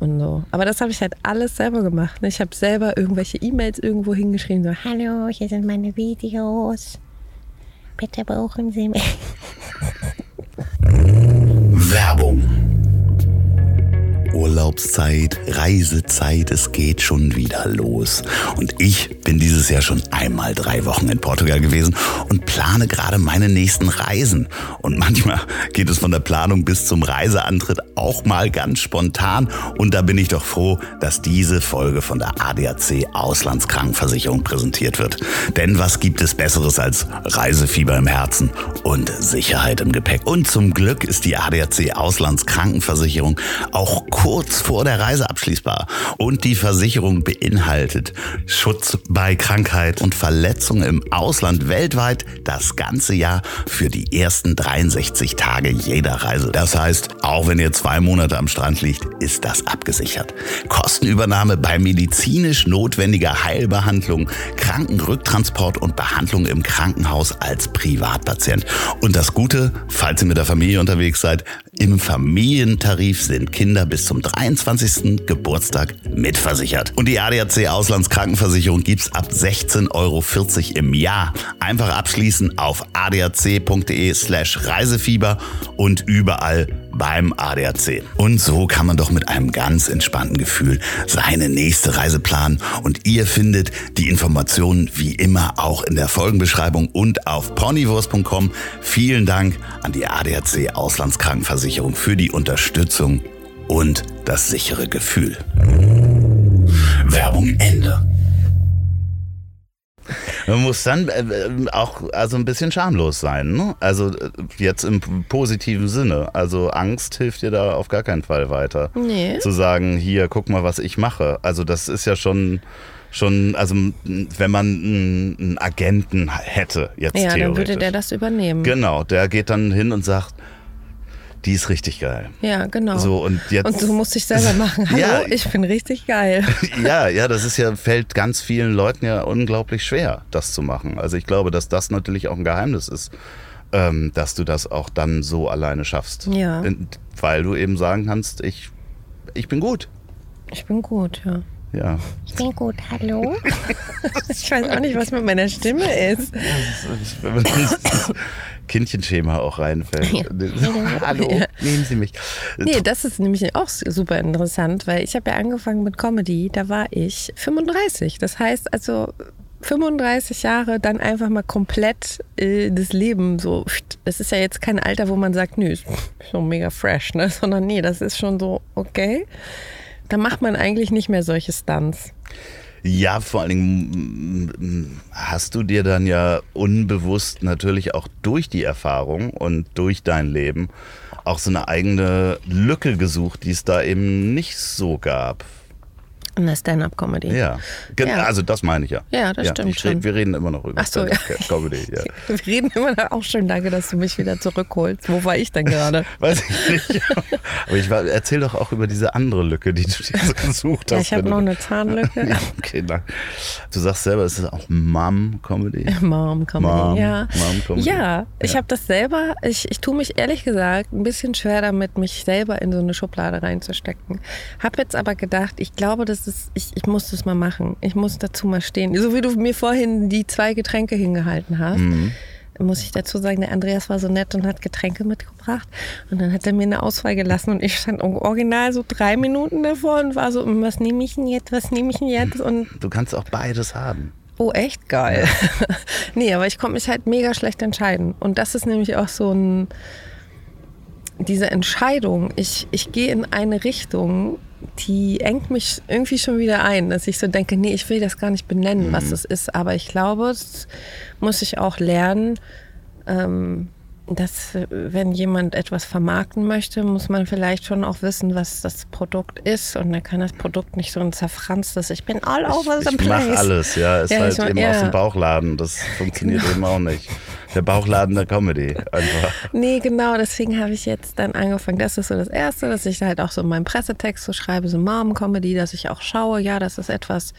und so. Aber das habe ich halt alles selber gemacht. ne? Ich habe selber irgendwelche E-Mails irgendwo hingeschrieben, so, hallo, hier sind meine Videos. Bitte buchen Sie mich. Werbung. Urlaubszeit, Reisezeit, es geht schon wieder los. Und ich bin dieses Jahr schon einmal drei Wochen in Portugal gewesen und plane gerade meine nächsten Reisen. Und manchmal geht es von der Planung bis zum Reiseantritt auch mal ganz spontan. Und da bin ich doch froh, dass diese Folge von der ADAC Auslandskrankenversicherung präsentiert wird. Denn was gibt es Besseres als Reisefieber im Herzen und Sicherheit im Gepäck? Und zum Glück ist die ADAC Auslandskrankenversicherung auch kurz vor der Reise abschließbar. Und die Versicherung beinhaltet Schutz bei Krankheit und Verletzung im Ausland weltweit das ganze Jahr für die ersten 63 Tage jeder Reise. Das heißt, auch wenn ihr zwei Monate am Strand liegt, ist das abgesichert. Kostenübernahme bei medizinisch notwendiger Heilbehandlung, Krankenrücktransport und Behandlung im Krankenhaus als Privatpatient. Und das Gute, falls ihr mit der Familie unterwegs seid, im Familientarif sind Kinder bis zum 23. Geburtstag mitversichert. Und die ADAC Auslandskrankenversicherung gibt's ab 16,40 Euro im Jahr. Einfach abschließen auf adac.de slash Reisefieber und überall beim ADAC. Und so kann man doch mit einem ganz entspannten Gefühl seine nächste Reise planen. Und ihr findet die Informationen wie immer auch in der Folgenbeschreibung und auf ponywurst.com. Vielen Dank an die ADAC Auslandskrankenversicherung für die Unterstützung und das sichere Gefühl. Werbung Ende. Man muss dann äh, äh, auch also ein bisschen schamlos sein. Ne? Also äh, jetzt im positiven Sinne. Also Angst hilft dir da auf gar keinen Fall weiter. Nee. Zu sagen, hier, guck mal, was ich mache. Also das ist ja schon schon, also wenn man einen Agenten hätte, jetzt Ja, dann theoretisch. würde der das übernehmen. Genau, der geht dann hin und sagt, die ist richtig geil. Ja, genau. So und jetzt Und du musst dich selber machen. Hallo, Ja. ich bin richtig geil. ja, ja, das ist ja, fällt ganz vielen Leuten ja unglaublich schwer, das zu machen. Also ich glaube, dass das natürlich auch ein Geheimnis ist, ähm, dass du das auch dann so alleine schaffst. Ja. Weil du eben sagen kannst, ich, ich bin gut. Ich bin gut, ja. Ja. Ich bin gut, hallo? ich weiß auch nicht, was mit meiner Stimme ist. Kindchenschema auch reinfällt. Ja. Hallo, Ja. nehmen Sie mich. Nee, das ist nämlich auch super interessant, weil ich habe ja angefangen mit Comedy, da war ich 35. Das heißt also 35 Jahre dann einfach mal komplett äh, das Leben so. Das ist ja jetzt kein Alter, wo man sagt, nö, ist schon mega fresh, ne? Sondern nee, das ist schon so, okay. Da macht man eigentlich nicht mehr solche Stunts. Ja, vor allen Dingen mm, hast du dir dann ja unbewusst natürlich auch durch die Erfahrung und durch dein Leben auch so eine eigene Lücke gesucht, die es da eben nicht so gab. In der Stand-up-Comedy. Ja, Ja. also das meine ich ja. Ja, das stimmt ich red, schon. Wir reden immer noch über Ach so, ja. Comedy. Ja. Wir reden immer noch auch schön, danke, dass du mich wieder zurückholst. Wo war ich denn gerade? Weiß ich nicht. Aber ich war, erzähl doch auch über diese andere Lücke, die du dir gesucht hast. Ja, ich habe noch eine Zahnlücke. Ja, okay, danke. Du sagst selber, es ist auch Mom-Comedy. Mom Comedy, Mom, ja. Mom Comedy. Ja, ich Ja. habe das selber, ich, ich tue mich ehrlich gesagt ein bisschen schwer damit, mich selber in so eine Schublade reinzustecken. Habe jetzt aber gedacht, ich glaube, das ist, ich, ich muss das mal machen. Ich muss dazu mal stehen. So wie du mir vorhin die zwei Getränke hingehalten hast. Mhm. Muss ich dazu sagen, der Andreas war so nett und hat Getränke mitgebracht. Und dann hat er mir eine Auswahl gelassen und ich stand original so drei Minuten davor und war so, "Hm, was nehme ich denn jetzt, was nehme ich denn jetzt? Und Du kannst auch beides haben. Oh, echt geil. nee, aber ich konnte mich halt mega schlecht entscheiden. Und das ist nämlich auch so ein, diese Entscheidung, ich, ich gehe in eine Richtung, die engt mich irgendwie schon wieder ein, dass ich so denke, nee, ich will das gar nicht benennen, was es ist. Aber ich glaube, das muss ich auch lernen, ähm, dass wenn jemand etwas vermarkten möchte, muss man vielleicht schon auch wissen, was das Produkt ist. Und dann kann das Produkt nicht so ein zerfranstes, ich bin all over the Ich place. mache alles, ja. Ist Ja, halt ich eben ja. aus dem Bauchladen. Das funktioniert eben auch nicht. Der Bauchladen der Comedy. Einfach. Nee, genau, deswegen habe ich jetzt dann angefangen. Das ist so das Erste, dass ich halt auch so meinen Pressetext so schreibe, so Mom-Comedy, dass ich auch schaue, ja, das ist etwas,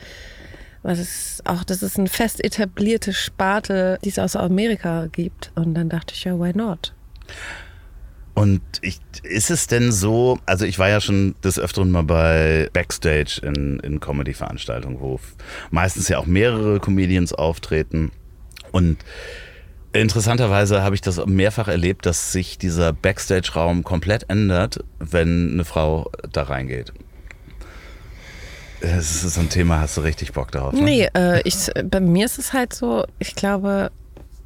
was es auch, das ist eine fest etablierte Sparte, die es aus Amerika gibt. Und dann dachte ich, ja, why not? Und ich, ist es denn so, also ich war ja schon des Öfteren mal bei Backstage in, in Comedy-Veranstaltungen, wo meistens ja auch mehrere Comedians auftreten. Und interessanterweise habe ich das mehrfach erlebt, dass sich dieser Backstage-Raum komplett ändert, wenn eine Frau da reingeht. Das ist so ein Thema, hast du richtig Bock drauf? Ne? Nee, äh, ich, bei mir ist es halt so, ich glaube,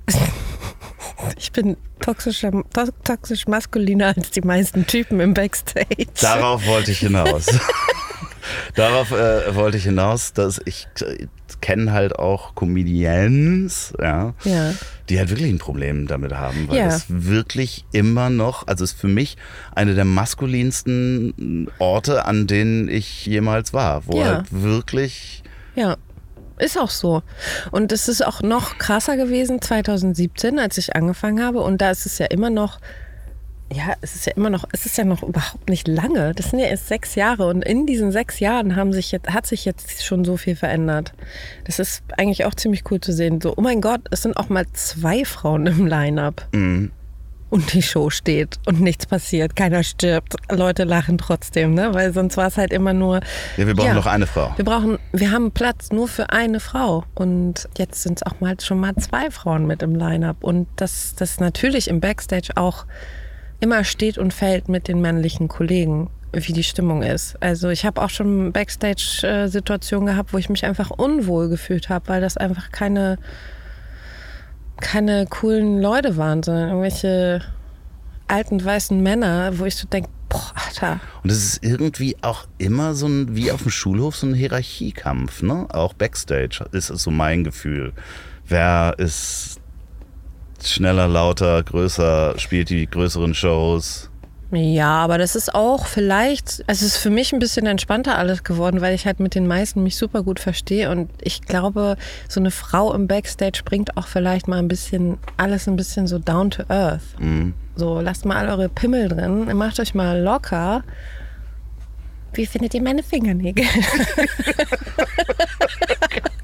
ich bin toxischer, to toxisch maskuliner als die meisten Typen im Backstage. Darauf wollte ich hinaus. Darauf äh, wollte ich hinaus, dass ich äh, kenne halt auch Comedians, ja, Ja. Die halt wirklich ein Problem damit haben, weil Ja. es wirklich immer noch, also es ist für mich eine der maskulinsten Orte, an denen ich jemals war, wo Ja. halt wirklich Ja, ist auch so. Und es ist auch noch krasser gewesen 2017, als ich angefangen habe. Und da ist es ja immer noch, ja, es ist ja immer noch, es ist ja noch überhaupt nicht lange. Das sind ja erst sechs Jahre. Und in diesen sechs Jahren haben sich jetzt, hat sich jetzt schon so viel verändert. Das ist eigentlich auch ziemlich cool zu sehen. So, oh mein Gott, es sind auch mal zwei Frauen im Line-Up. Mhm. Und die Show steht und nichts passiert, keiner stirbt, Leute lachen trotzdem, ne? Weil sonst war es halt immer nur. Ja, wir brauchen noch eine Frau. Wir brauchen, wir haben Platz nur für eine Frau. Und jetzt sind es auch mal schon mal zwei Frauen mit im Line-Up. Und das, das natürlich im Backstage auch immer steht und fällt mit den männlichen Kollegen, wie die Stimmung ist. Also ich habe auch schon Backstage-Situationen gehabt, wo ich mich einfach unwohl gefühlt habe, weil das einfach keine, keine coolen Leute waren, sondern irgendwelche alten weißen Männer, wo ich so denke, boah, Alter, Und es ist irgendwie auch immer so ein, wie auf dem Schulhof, so ein Hierarchiekampf, ne? Auch Backstage ist es so mein Gefühl. Wer ist schneller, lauter, größer, spielt die größeren Shows? Ja, aber das ist auch vielleicht, also es ist für mich ein bisschen entspannter alles geworden, weil ich halt mit den meisten mich super gut verstehe und ich glaube, so eine Frau im Backstage bringt auch vielleicht mal ein bisschen, alles ein bisschen so down to earth. So, lasst mal all eure Pimmel drin, macht euch mal locker. Wie findet ihr meine Fingernägel?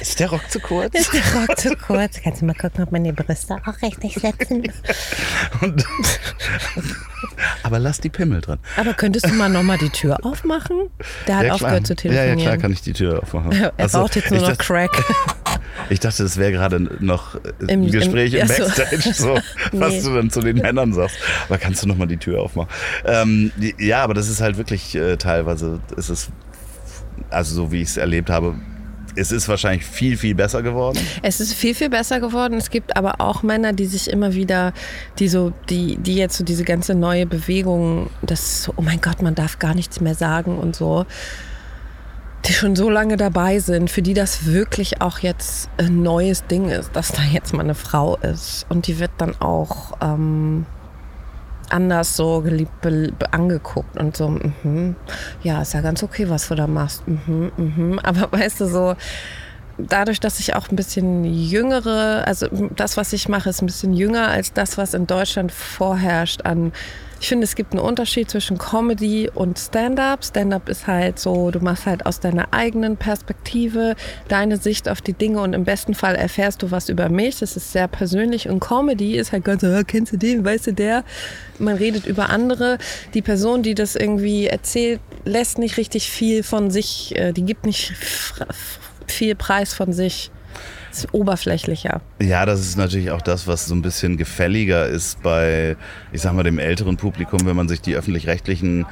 Ist der Rock zu kurz? Ist der Rock zu kurz? Kannst du mal gucken, ob meine Brüste auch richtig sitzen? Und, aber lass die Pimmel drin. Aber könntest du mal nochmal die Tür aufmachen? Der hat Ja, klar. aufgehört zu Ja, telefonieren. ja, klar kann ich die Tür aufmachen. Er braucht jetzt nur noch dachte- Crack. Ich dachte, das wäre gerade noch Im- ein Gespräch im, im- ja, so. Backstage, so, was Nee. du dann zu den Männern sagst. Aber kannst du nochmal die Tür aufmachen? Ähm, die- ja, aber das ist halt wirklich äh, teilweise, ist es, also so wie ich es erlebt habe, es ist wahrscheinlich viel, viel besser geworden. Es ist viel, viel besser geworden. Es gibt aber auch Männer, die sich immer wieder, die so, die, die jetzt so diese ganze neue Bewegung, das so, oh mein Gott, man darf gar nichts mehr sagen und so, die schon so lange dabei sind, für die das wirklich auch jetzt ein neues Ding ist, dass da jetzt mal eine Frau ist. Und die wird dann auch ähm, anders so geliebt angeguckt und so, mhm, ja, ist ja ganz okay, was du da machst. Mhm, mhm. Aber weißt du, so dadurch, dass ich auch ein bisschen jüngere, also das, was ich mache, ist ein bisschen jünger als das, was in Deutschland vorherrscht an. Ich finde, es gibt einen Unterschied zwischen Comedy und Stand-up. Stand-up ist halt so, du machst halt aus deiner eigenen Perspektive deine Sicht auf die Dinge und im besten Fall erfährst du was über mich. Das ist sehr persönlich und Comedy ist halt ganz so, "Ah, kennst du den, weißt du der? Man redet über andere. Die Person, die das irgendwie erzählt, lässt nicht richtig viel von sich, äh, die gibt nicht viel Preis von sich. Ist oberflächlicher. Ja, das ist natürlich auch das, was so ein bisschen gefälliger ist bei, ich sag mal, dem älteren Publikum, wenn man sich die öffentlich-rechtlichen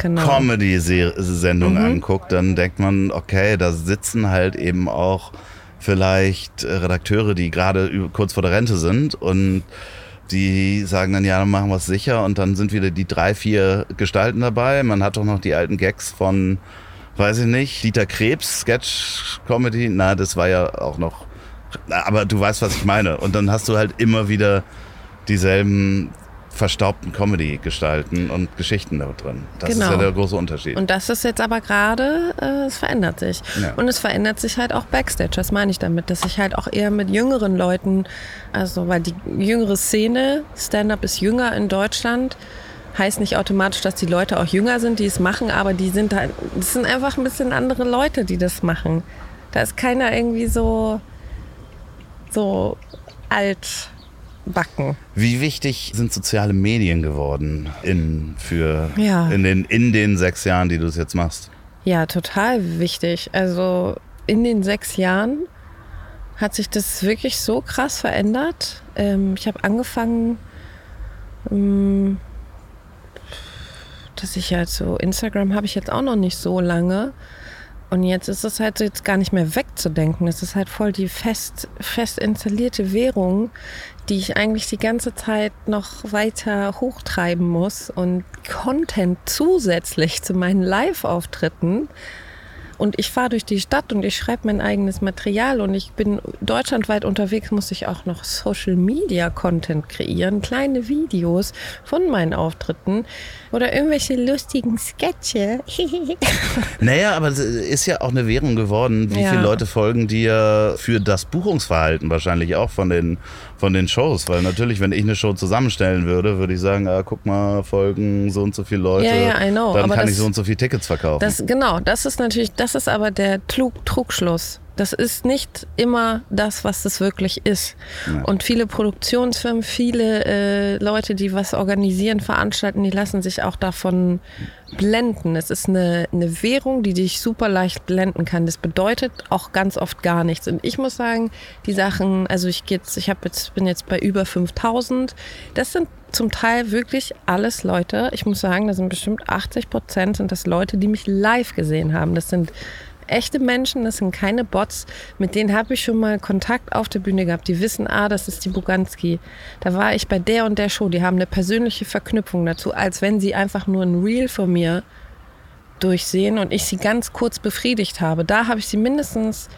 Genau. Comedy-Sendungen anguckt, dann denkt man, okay, da sitzen halt eben auch vielleicht äh, Redakteure, die gerade kurz vor der Rente sind und die sagen dann, ja, dann machen wir es sicher und dann sind wieder die drei, vier Gestalten dabei. Man hat doch noch die alten Gags von, weiß ich nicht, Dieter Krebs, Sketch-Comedy. Na, das war ja auch noch, aber du weißt, was ich meine. Und dann hast du halt immer wieder dieselben verstaubten Comedy-Gestalten und Geschichten da drin. Das ist Genau. ja der große Unterschied. Und das ist jetzt aber gerade, äh, es verändert sich. Ja. Und es verändert sich halt auch Backstage. Das meine ich damit, dass ich halt auch eher mit jüngeren Leuten, also weil die jüngere Szene, Stand-up ist jünger in Deutschland, heißt nicht automatisch, dass die Leute auch jünger sind, die es machen, aber die sind halt, das sind einfach ein bisschen andere Leute, die das machen. Da ist keiner irgendwie so, so altbacken. Wie wichtig sind soziale Medien geworden in, für, Ja. in, den, in den sechs Jahren, die du es jetzt machst? Ja, total wichtig. Also in den sechs Jahren hat sich das wirklich so krass verändert. Ähm, ich habe angefangen, ähm, dass ich halt so, Instagram habe ich jetzt auch noch nicht so lange. Und jetzt ist es halt so jetzt gar nicht mehr wegzudenken. Es ist halt voll die fest, fest installierte Währung, die ich eigentlich die ganze Zeit noch weiter hochtreiben muss und Content zusätzlich zu meinen Live-Auftritten. Und ich fahre durch die Stadt und ich schreibe mein eigenes Material und ich bin deutschlandweit unterwegs, muss ich auch noch Social Media Content kreieren, kleine Videos von meinen Auftritten oder irgendwelche lustigen Sketche. Naja, aber es ist ja auch eine Währung geworden, wie Ja. viele Leute folgen dir für das Buchungsverhalten wahrscheinlich auch von den, von den Shows. Weil natürlich, wenn ich eine Show zusammenstellen würde, würde ich sagen, ah, guck mal, folgen so und so viele Leute. Ja, ja, I know, Dann aber kann das- ich so und so viele Tickets verkaufen. Das, genau, das ist natürlich, das ist aber der Trug, Trugschluss. Das ist nicht immer das, was es wirklich ist. Ja. Und viele Produktionsfirmen, viele äh, Leute, die was organisieren, veranstalten, die lassen sich auch davon blenden. Es ist eine, eine Währung, die dich super leicht blenden kann. Das bedeutet auch ganz oft gar nichts. Und ich muss sagen, die Sachen, also ich jetzt, ich habe jetzt, bin jetzt bei über 5000. Das sind zum Teil wirklich alles Leute. Ich muss sagen, das sind bestimmt 80 Prozent sind das Leute, die mich live gesehen haben. Das sind echte Menschen, das sind keine Bots. Mit denen habe ich schon mal Kontakt auf der Bühne gehabt. Die wissen, ah, das ist die Buganski. Da war ich bei der und der Show. Die haben eine persönliche Verknüpfung dazu, als wenn sie einfach nur ein Reel von mir durchsehen und ich sie ganz kurz befriedigt habe. Da habe ich sie mindestens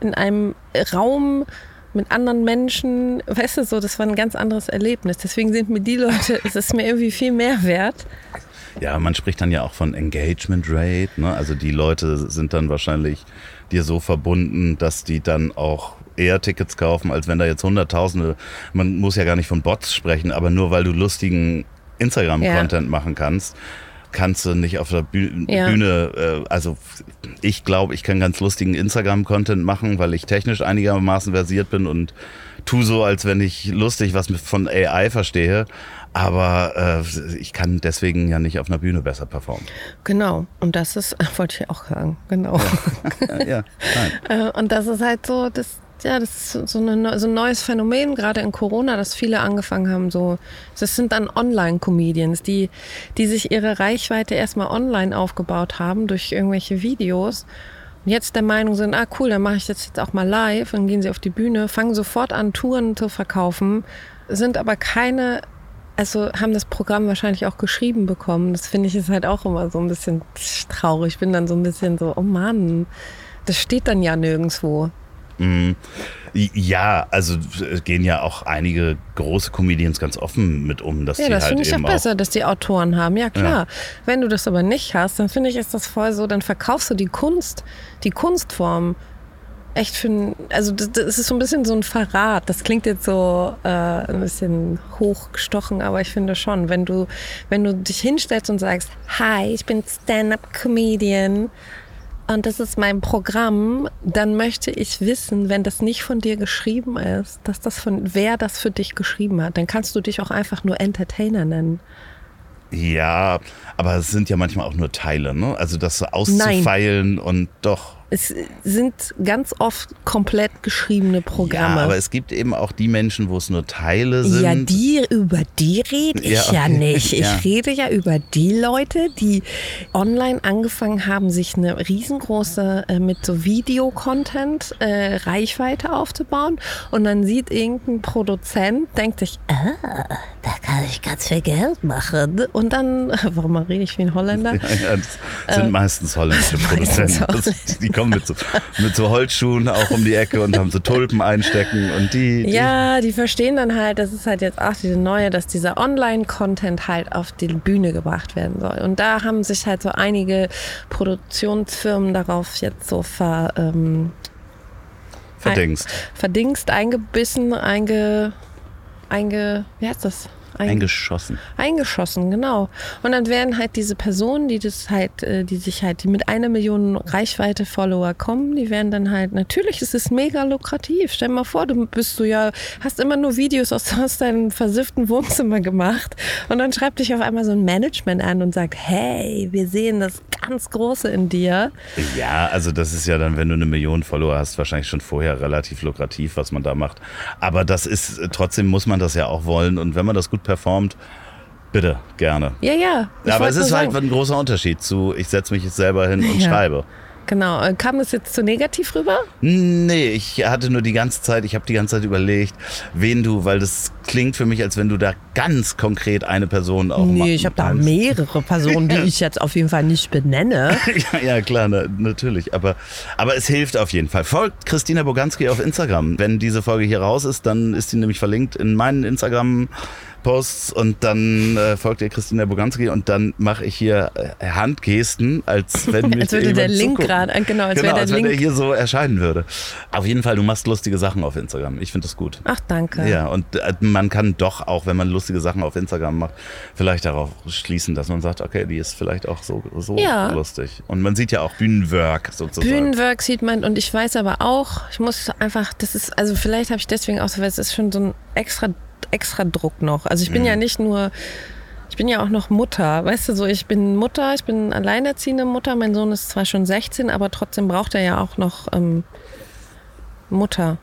in einem Raum mit anderen Menschen, weißt du so, das war ein ganz anderes Erlebnis. Deswegen sind mir die Leute, es ist mir irgendwie viel mehr wert. Ja, man spricht dann ja auch von Engagement Rate. Ne? Also die Leute sind dann wahrscheinlich dir so verbunden, dass die dann auch eher Tickets kaufen, als wenn da jetzt Hunderttausende, man muss ja gar nicht von Bots sprechen, aber nur weil du lustigen Instagram-Content machen kannst, kannst du nicht auf der Büh Ja. Bühne, äh, also ich glaube, ich kann ganz lustigen Instagram-Content machen, weil ich technisch einigermaßen versiert bin und tu so, als wenn ich lustig was von AI verstehe. Aber äh, ich kann deswegen ja nicht auf einer Bühne besser performen. Genau. Und das ist, wollte ich auch sagen, genau. ja, nein. Äh, Und das ist halt so, das, ja, das ist so, eine, so ein neues Phänomen, gerade in Corona, dass viele angefangen haben, so, das sind dann Online-Comedians, die, die sich ihre Reichweite erstmal online aufgebaut haben durch irgendwelche Videos und jetzt der Meinung sind, ah cool, dann mache ich das jetzt auch mal live, dann gehen sie auf die Bühne, fangen sofort an, Touren zu verkaufen, sind aber keine, also haben das Programm wahrscheinlich auch geschrieben bekommen. Das finde ich ist halt auch immer so ein bisschen traurig. Ich bin dann so ein bisschen so, oh Mann, das steht dann ja nirgendwo. Mhm. Ja, also gehen ja auch einige große Comedians ganz offen mit um, dass ja, die das halt finde ich eben auch besser, dass die Autoren haben. Ja, klar. Ja. Wenn du das aber nicht hast, dann finde ich, ist das voll so, dann verkaufst du die Kunst, die Kunstform. Echt für ein, also das, das ist so ein bisschen so ein Verrat. Das klingt jetzt so äh, ein bisschen hochgestochen, aber ich finde schon, wenn du, wenn du dich hinstellst und sagst, hi, ich bin Stand-up-Comedian, und das ist mein Programm, dann möchte ich wissen, wenn das nicht von dir geschrieben ist, dass das von wer das für dich geschrieben hat, dann kannst du dich auch einfach nur Entertainer nennen. Ja, aber es sind ja manchmal auch nur Teile, ne? Also das so auszufeilen und doch. Es sind ganz oft komplett geschriebene Programme. Ja, aber es gibt eben auch die Menschen, wo es nur Teile sind. Ja, die, über die rede ich Ja, ja, nicht. Ich Ja. rede ja über die Leute, die online angefangen haben, sich eine riesengroße äh, mit so Videocontent äh, Reichweite aufzubauen. Und dann sieht irgendein Produzent, denkt sich, ah, da kann ich ganz viel Geld machen. Und dann, warum rede ich wie ein Holländer? Ja, das sind meistens holländische meistens Produzenten. Das, die kommen mit so, mit so Holzschuhen auch um die Ecke und haben so Tulpen einstecken und die. die Ja, die verstehen dann halt, das ist halt jetzt auch diese neue, dass dieser Online-Content halt auf die Bühne gebracht werden soll. Und da haben sich halt so einige Produktionsfirmen darauf jetzt so ver, ähm, verdingst. verdingst, eingebissen, einge, einge, wie heißt das? Einge- Eingeschossen. eingeschossen, genau. Und dann werden halt diese Personen, die das halt, äh, die sich halt, die mit einer Million Reichweite Follower kommen, die werden dann halt, natürlich ist es mega lukrativ. Stell dir mal vor, du bist du ja, hast immer nur Videos aus, aus deinem versifften Wohnzimmer gemacht und dann schreibt dich auf einmal so ein Management an und sagt, hey, wir sehen das ganz Große in dir. Ja, also das ist ja dann, wenn du eine Million Follower hast, wahrscheinlich schon vorher relativ lukrativ, was man da macht. Aber das ist, trotzdem muss man das ja auch wollen. Und wenn man das gut performt, bitte, gerne. Ja, ja. Ja, aber es ist halt ein großer Unterschied zu, ich setze mich jetzt selber hin und Ja. schreibe. Genau. Äh, Kam das jetzt zu negativ rüber? Nee, ich hatte nur die ganze Zeit, ich habe die ganze Zeit überlegt, wen du, weil das klingt für mich, als wenn du da ganz konkret eine Person auch Nee, ma- ich habe da mehrere Personen, die ich jetzt auf jeden Fall nicht benenne. ja, ja, klar, na, natürlich. Aber, aber es hilft auf jeden Fall. Folgt Christina Boganski auf Instagram. Wenn diese Folge hier raus ist, dann ist sie nämlich verlinkt in meinen Instagram. Posts und dann äh, folgt ihr Christina Boganski und dann mache ich hier äh, Handgesten, als wenn mir Als würde der Link gerade, äh, genau, als genau, wäre als der wenn der Link. hier so erscheinen würde. Auf jeden Fall, du machst lustige Sachen auf Instagram. Ich finde das gut. Ach, danke. Ja, und äh, man kann doch auch, wenn man lustige Sachen auf Instagram macht, vielleicht darauf schließen, dass man sagt, okay, die ist vielleicht auch so, so Ja. lustig. Und man sieht ja auch Bühnenwork sozusagen. Bühnenwork sieht man und ich weiß aber auch, ich muss einfach, das ist, also vielleicht habe ich deswegen auch so, weil es ist schon so ein extra, extra Druck noch. Also ich bin Mhm. ja nicht nur, ich bin ja auch noch Mutter, weißt du so, ich bin Mutter, ich bin alleinerziehende Mutter, mein Sohn ist zwar schon 16, aber trotzdem braucht er ja auch noch ähm, Mutter.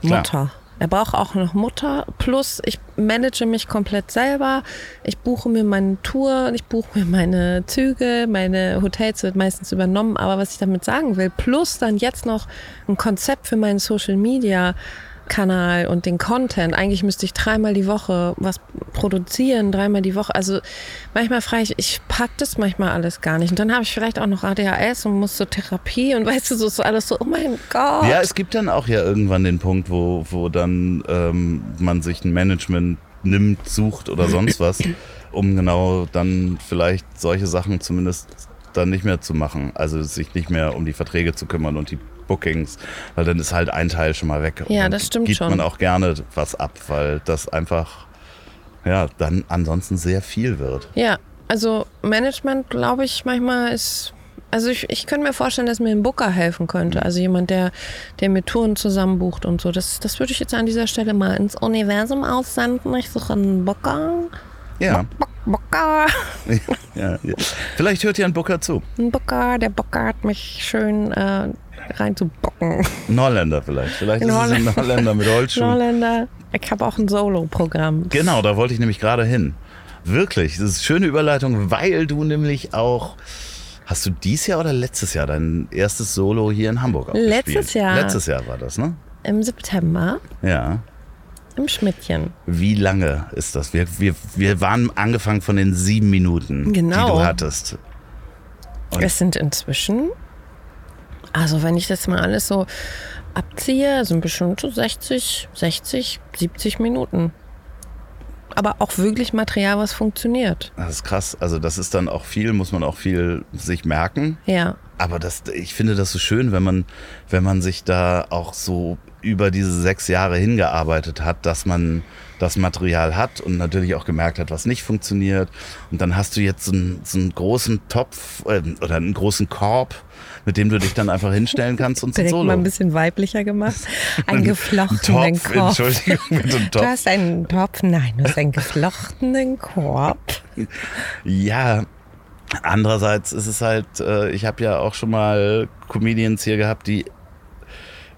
Klar. Mutter. Er braucht auch noch Mutter. Plus, ich manage mich komplett selber. Ich buche mir meine Tour, ich buche mir meine Züge, meine Hotels wird meistens übernommen. Aber was ich damit sagen will, plus dann jetzt noch ein Konzept für meinen Social Media. Kanal und den Content. Eigentlich müsste ich dreimal die Woche was produzieren, dreimal die Woche. Also manchmal frage ich, ich pack das manchmal alles gar nicht. Und dann habe ich vielleicht auch noch ADHS und muss zur Therapie und weißt du, so ist alles so, oh mein Gott. Ja, es gibt dann auch ja irgendwann den Punkt, wo, wo dann ähm, man sich ein Management nimmt, sucht oder sonst was, um genau dann vielleicht solche Sachen zumindest dann nicht mehr zu machen. Also sich nicht mehr um die Verträge zu kümmern und die Bookings, weil dann ist halt ein Teil schon mal weg. Und Ja, dann das stimmt gibt schon. man auch gerne was ab, weil das einfach ja dann ansonsten sehr viel wird. Ja, also Management, glaube ich, manchmal ist. Also ich, ich könnte mir vorstellen, dass mir ein Booker helfen könnte. Also jemand, der, der mir Touren zusammenbucht und so. Das, das würde ich jetzt an dieser Stelle mal ins Universum aussenden. Ich suche einen Booker. Ja, Book- Booker. ja, ja. Vielleicht hört ja ein Booker zu. Ein Booker, der Booker hat mich schön äh, reinzubocken. Ein Holländer vielleicht. Vielleicht Ein ist es ein Holländer. Holländer mit Holzschuhen. Holländer. Ich habe auch ein Solo-Programm. Genau, da wollte ich nämlich gerade hin. Wirklich, das ist eine schöne Überleitung, weil du nämlich auch. Hast du dieses Jahr oder letztes Jahr dein erstes Solo hier in Hamburg auch Letztes gespielt? Jahr. Letztes Jahr war das, ne? Im September Ja. im Schmidtchen. Wie lange ist das? Wir, wir, wir waren angefangen von den sieben Minuten, die Genau. du hattest. Und- Es sind inzwischen, also wenn ich das mal alles so abziehe, sind bestimmt so 60, 60, 70 Minuten. Aber auch wirklich Material, was funktioniert. Das ist krass. Also das ist dann auch viel, muss man auch viel sich merken. Ja. Aber das, ich finde das so schön, wenn man, wenn man sich da auch so über diese sechs Jahre hingearbeitet hat, dass man das Material hat und natürlich auch gemerkt hat, was nicht funktioniert. Und dann hast du jetzt so einen, so einen großen Topf äh, oder einen großen Korb, mit dem du dich dann einfach hinstellen kannst und so Solo. mal ein bisschen weiblicher gemacht. Einen geflochtenen Topf, Korb. Entschuldigung, mit einem Du Topf. hast einen Topf, nein, du hast einen geflochtenen Korb. Ja, andererseits ist es halt, äh, ich habe ja auch schon mal Comedians hier gehabt, die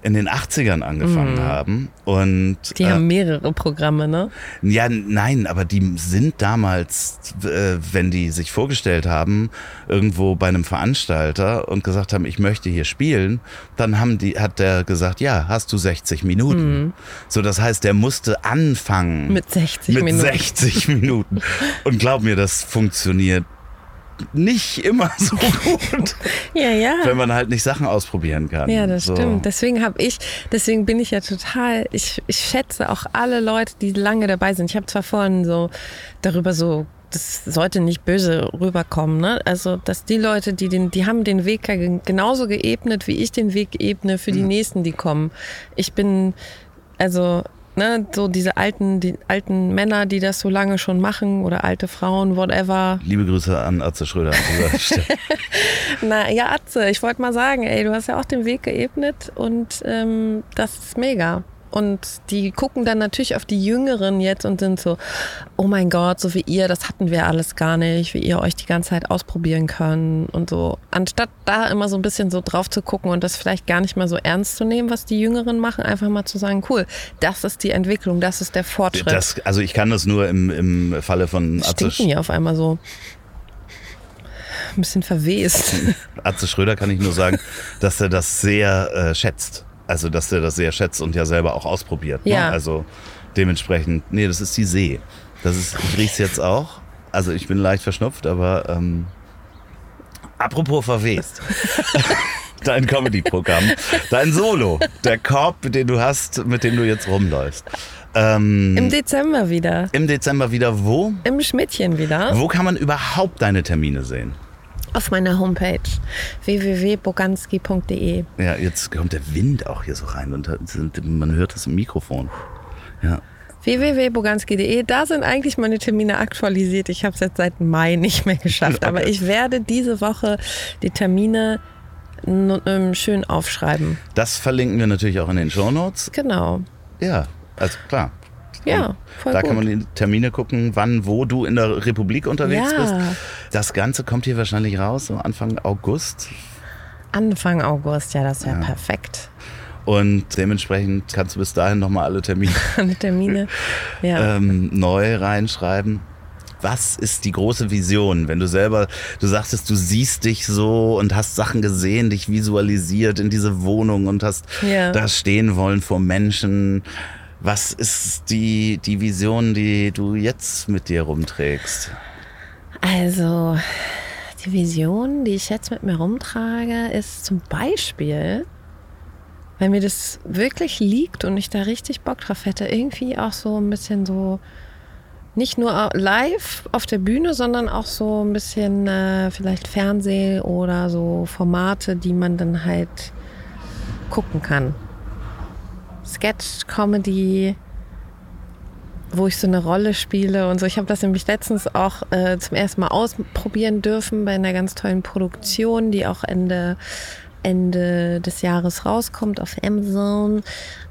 in den 80ern angefangen haben. Und Die äh, haben mehrere Programme, ne? ja, nein, aber die sind damals, äh, wenn die sich vorgestellt haben, irgendwo bei einem Veranstalter und gesagt haben, ich möchte hier spielen, dann haben die, hat der gesagt, ja, hast du 60 Minuten. So, das heißt, der musste anfangen Mit 60 mit Minuten. 60 Minuten. Und glaub mir, das funktioniert nicht immer so gut, Ja, ja. wenn man halt nicht Sachen ausprobieren kann. Ja, das so. stimmt. Deswegen habe ich, deswegen bin ich ja total, ich, ich schätze auch alle Leute, die lange dabei sind. Ich habe zwar vorhin so darüber so, das sollte nicht böse rüberkommen, ne? Also, dass die Leute, die den, die haben den Weg genauso geebnet, wie ich den Weg ebne für die Mhm. nächsten, die kommen. Ich bin, also, ne, so diese alten, die alten Männer, die das so lange schon machen oder alte Frauen, whatever. Liebe Grüße an Atze Schröder an dieser Stelle. Na ja, Atze, ich wollte mal sagen, ey, du hast ja auch den Weg geebnet und ähm, das ist mega. Und die gucken dann natürlich auf die Jüngeren jetzt und sind so, oh mein Gott, so wie ihr, das hatten wir alles gar nicht, wie ihr euch die ganze Zeit ausprobieren könnt und so. Anstatt da immer so ein bisschen so drauf zu gucken und das vielleicht gar nicht mal so ernst zu nehmen, was die Jüngeren machen, einfach mal zu sagen, cool, das ist die Entwicklung, das ist der Fortschritt. Das, also ich kann das nur im, im Falle von Atze, Stinken hier auf einmal so ein bisschen verwest. Atze Schröder kann ich nur sagen, dass er das sehr äh, schätzt. Also dass er das sehr schätzt und ja selber auch ausprobiert. Ne? Ja. Also dementsprechend, nee, das ist die See. Das ist, ich riech's jetzt auch. Also ich bin leicht verschnupft, aber ähm, apropos verwest. Dein Comedy-Programm, dein Solo, der Korb, den du hast, mit dem du jetzt rumläufst. Ähm, Im Dezember wieder. Im Dezember wieder wo? Im Schmidtchen wieder. Wo kann man überhaupt deine Termine sehen? Auf meiner Homepage www.boganski.de. Ja, jetzt kommt der Wind auch hier so rein und man hört das im Mikrofon. Ja. www.boganski.de. Da sind eigentlich meine Termine aktualisiert. Ich habe es jetzt seit Mai nicht mehr geschafft. Aber ich werde diese Woche die Termine ähm, schön aufschreiben. Das verlinken wir natürlich auch in den Shownotes. Genau. Ja, also klar. Ja, voll da gut. kann man die Termine gucken, wann, wo du in der Republik unterwegs Ja. bist. Das Ganze kommt hier wahrscheinlich raus, so Anfang August. Anfang August, ja, das wäre perfekt. Und dementsprechend kannst du bis dahin nochmal alle Termine Alle Termine. Ja. ähm, neu reinschreiben. Was ist die große Vision, wenn du selber, du sagtest, du siehst dich so und hast Sachen gesehen, dich visualisiert in diese Wohnung und hast Ja. da stehen wollen vor Menschen. Was ist die, die Vision, die du jetzt mit dir rumträgst? Also, die Vision, die ich jetzt mit mir rumtrage, ist zum Beispiel, wenn mir das wirklich liegt und ich da richtig Bock drauf hätte, irgendwie auch so ein bisschen so, nicht nur live auf der Bühne, sondern auch so ein bisschen äh, vielleicht Fernseh oder so Formate, die man dann halt gucken kann. Sketch, Comedy, wo ich so eine Rolle spiele und so. Ich habe das nämlich letztens auch äh, zum ersten Mal ausprobieren dürfen bei einer ganz tollen Produktion, die auch Ende Ende des Jahres rauskommt auf Amazon.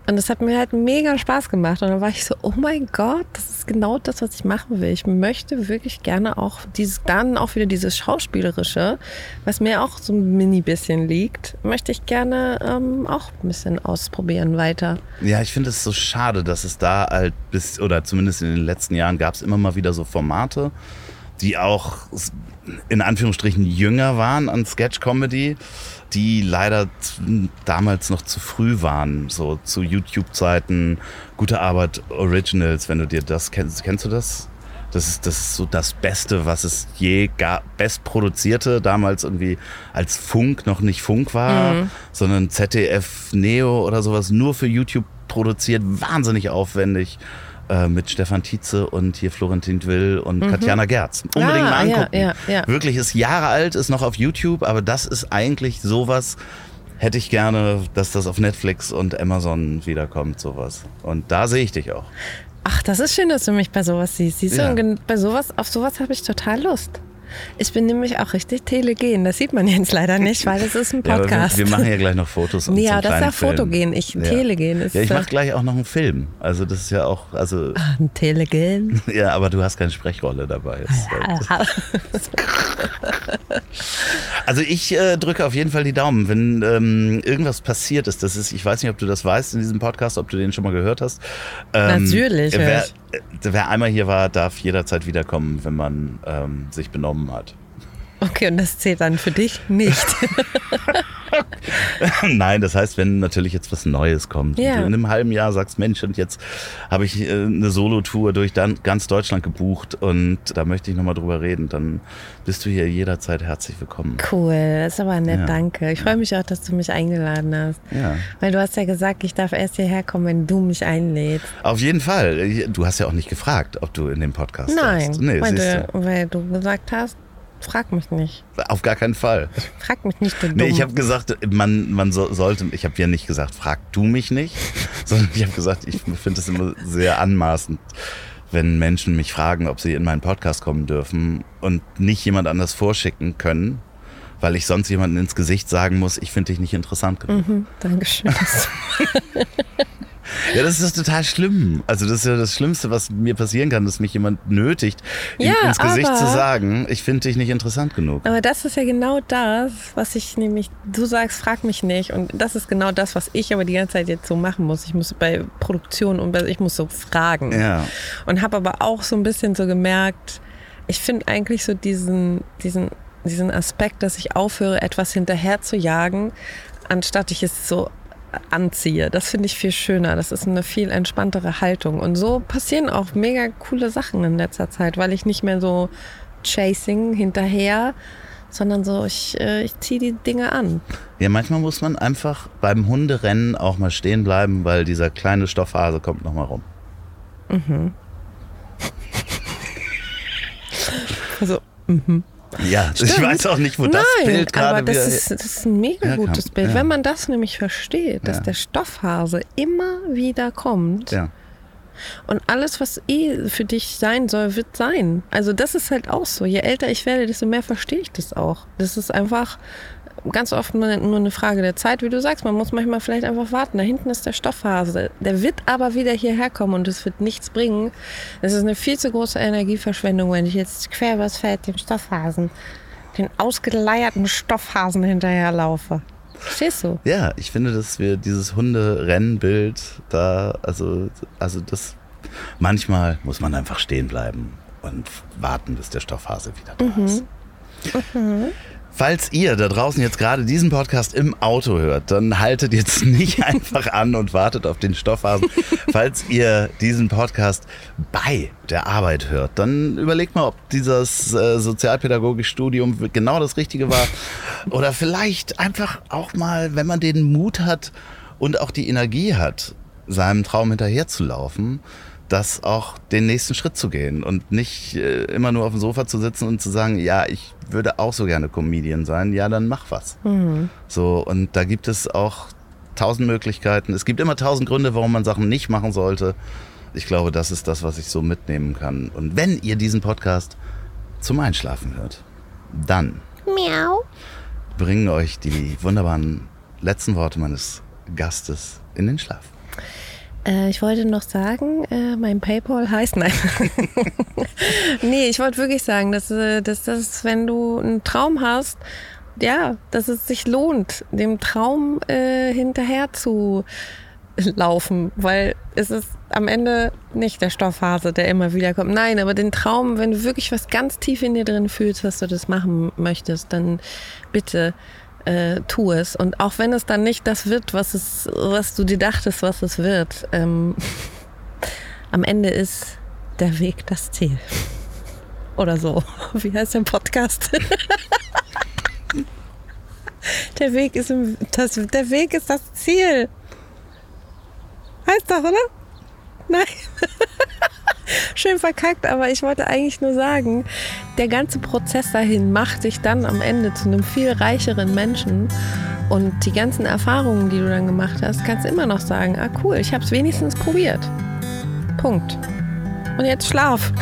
Und das hat mir halt mega Spaß gemacht. Und dann war ich so, oh mein Gott, das ist genau das, was ich machen will. Ich möchte wirklich gerne auch dieses, dann auch wieder dieses Schauspielerische, was mir auch so ein mini bisschen liegt, möchte ich gerne ähm, auch ein bisschen ausprobieren weiter. Ja, ich finde es so schade, dass es da halt bis, oder zumindest in den letzten Jahren gab es immer mal wieder so Formate, die auch in Anführungsstrichen jünger waren an Sketch-Comedy die leider damals noch zu früh waren, so zu YouTube-Zeiten, gute Arbeit Originals, wenn du dir das kennst, kennst du das? Das ist, das ist so das Beste, was es je gab, best produzierte, damals irgendwie als Funk noch nicht Funk war, mhm. sondern ZDF Neo oder sowas, nur für YouTube produziert, wahnsinnig aufwendig äh, mit Stefan Tietze und hier Florentin Will und mhm. Katjana Gerz. Unbedingt ah, mal angucken. Ja, ja, ja. Wirklich ist Jahre alt, ist noch auf YouTube, aber das ist eigentlich sowas, hätte ich gerne, dass das auf Netflix und Amazon wiederkommt, sowas. Und da sehe ich dich auch. Ach, das ist schön, dass du mich bei sowas siehst. Siehst du, bei sowas, auf sowas habe ich total Lust. Ich bin nämlich auch richtig telegen. Das sieht man jetzt leider nicht, weil das ist ein Podcast. Ja, wir, wir, machen ja gleich noch Fotos. Und nee, ja, das ist ja Fotogen. Ich, ja. Telegen ist. Ja, ich mache gleich auch noch einen Film. Also, das ist ja auch. Also, ah, ein Telegen? Ja, aber du hast keine Sprechrolle dabei. also, ich äh, drücke auf jeden Fall die Daumen, wenn ähm, irgendwas passiert ist. Das ist, ich weiß nicht, ob du das weißt in diesem Podcast, ob du den schon mal gehört hast. Ähm, Natürlich. Wer, wer einmal hier war, darf jederzeit wiederkommen, wenn man ähm, sich benommen hat. Okay, und das zählt dann für dich nicht. Nein, das heißt, wenn natürlich jetzt was Neues kommt ja. in einem halben Jahr sagst, Mensch, und jetzt habe ich äh, eine Solo-Tour durch ganz Deutschland gebucht und da möchte ich nochmal drüber reden, dann bist du hier jederzeit herzlich willkommen. Cool, das ist aber nett, ja. danke. Ich freue mich auch, dass du mich eingeladen hast. Ja. Weil du hast ja gesagt, ich darf erst hierher kommen, wenn du mich einlädst. Auf jeden Fall. Du hast ja auch nicht gefragt, ob du in dem Podcast Nein, bist. Nee, weil, weil du gesagt hast, Frag mich nicht. Auf gar keinen Fall. Frag mich nicht, du. Nee, ich habe gesagt, man, man so, sollte, ich habe ja nicht gesagt, frag du mich nicht, sondern ich habe gesagt, ich finde es immer sehr anmaßend, wenn Menschen mich fragen, ob sie in meinen Podcast kommen dürfen und nicht jemand anders vorschicken können, weil ich sonst jemandem ins Gesicht sagen muss, ich finde dich nicht interessant genug. Mhm, Dankeschön. Ja, das ist total schlimm. Also das ist ja das Schlimmste, was mir passieren kann, dass mich jemand nötigt, ja, ins Gesicht zu sagen, ich finde dich nicht interessant genug. Aber das ist ja genau das, was ich nämlich, du sagst, frag mich nicht. Und das ist genau das, was ich aber die ganze Zeit jetzt so machen muss. Ich muss bei Produktion und ich muss so fragen. Ja. Und habe aber auch so ein bisschen so gemerkt, ich finde eigentlich so diesen, diesen, diesen Aspekt, dass ich aufhöre, etwas hinterher zu jagen, anstatt ich es so anziehe. Das finde ich viel schöner. Das ist eine viel entspanntere Haltung. Und so passieren auch mega coole Sachen in letzter Zeit, weil ich nicht mehr so chasing hinterher, sondern so, ich, äh, ich ziehe die Dinge an. Ja, manchmal muss man einfach beim Hunderennen auch mal stehen bleiben, weil dieser kleine Stoffhase kommt nochmal rum. Mhm. also, mhm. Ja, Stimmt. ich weiß auch nicht, wo das Nein, Bild gerade aber das ist, das ist ein mega ja, gutes Bild. Ja. Wenn man das nämlich versteht, dass ja. der Stoffhase immer wieder kommt. Ja. Und alles, was eh für dich sein soll, wird sein. Also das ist halt auch so. Je älter ich werde, desto mehr verstehe ich das auch. Das ist einfach ganz oft nur, eine Frage der Zeit, wie du sagst. Man muss manchmal vielleicht einfach warten. Da hinten ist der Stoffhase. Der wird aber wieder hierher kommen und es wird nichts bringen. Es ist eine viel zu große Energieverschwendung, wenn ich jetzt quer übers Feld dem Stoffhasen, den ausgeleierten Stoffhasen hinterherlaufe. Verstehst du? Ja, ich finde, dass wir dieses Hunde-Rennbild da, also, also das, manchmal muss man einfach stehen bleiben und warten, bis der Stoffhase wieder da mhm. ist. Mhm. Falls ihr da draußen jetzt gerade diesen Podcast im Auto hört, dann haltet jetzt nicht einfach an und wartet auf den Stoffhasen. Falls ihr diesen Podcast bei der Arbeit hört, dann überlegt mal, ob dieses äh, sozialpädagogische Studium genau das Richtige war. Oder vielleicht einfach auch mal, wenn man den Mut hat und auch die Energie hat, seinem Traum hinterherzulaufen, das auch den nächsten Schritt zu gehen und nicht äh, immer nur auf dem Sofa zu sitzen und zu sagen, ja, ich würde auch so gerne Comedian sein, ja, dann mach was. Mhm. So, und da gibt es auch tausend Möglichkeiten. Es gibt immer tausend Gründe, warum man Sachen nicht machen sollte. Ich glaube, das ist das, was ich so mitnehmen kann. Und wenn ihr diesen Podcast zum Einschlafen hört, dann Miau. bringen euch die wunderbaren letzten Worte meines Gastes in den Schlaf. Äh, ich wollte noch sagen, äh, mein PayPal heißt nein. nee, ich wollte wirklich sagen, dass, äh, dass das, wenn du einen Traum hast, ja, dass es sich lohnt, dem Traum äh, hinterher zu laufen, weil es ist am Ende nicht der Stoffhase, der immer wieder kommt. Nein, aber den Traum, wenn du wirklich was ganz tief in dir drin fühlst, dass du das machen möchtest, dann bitte äh, tu es. Und auch wenn es dann nicht das wird, was es, was du dir dachtest, was es wird, ähm, am Ende ist der Weg das Ziel. Oder so. Wie heißt der Podcast? der Weg ist im, das, der Weg ist das Ziel. Heißt doch, oder? Nein. Schön verkackt, aber ich wollte eigentlich nur sagen, der ganze Prozess dahin macht dich dann am Ende zu einem viel reicheren Menschen. Und die ganzen Erfahrungen, die du dann gemacht hast, kannst immer noch sagen, ah cool, ich habe es wenigstens probiert. Punkt. Und jetzt schlaf.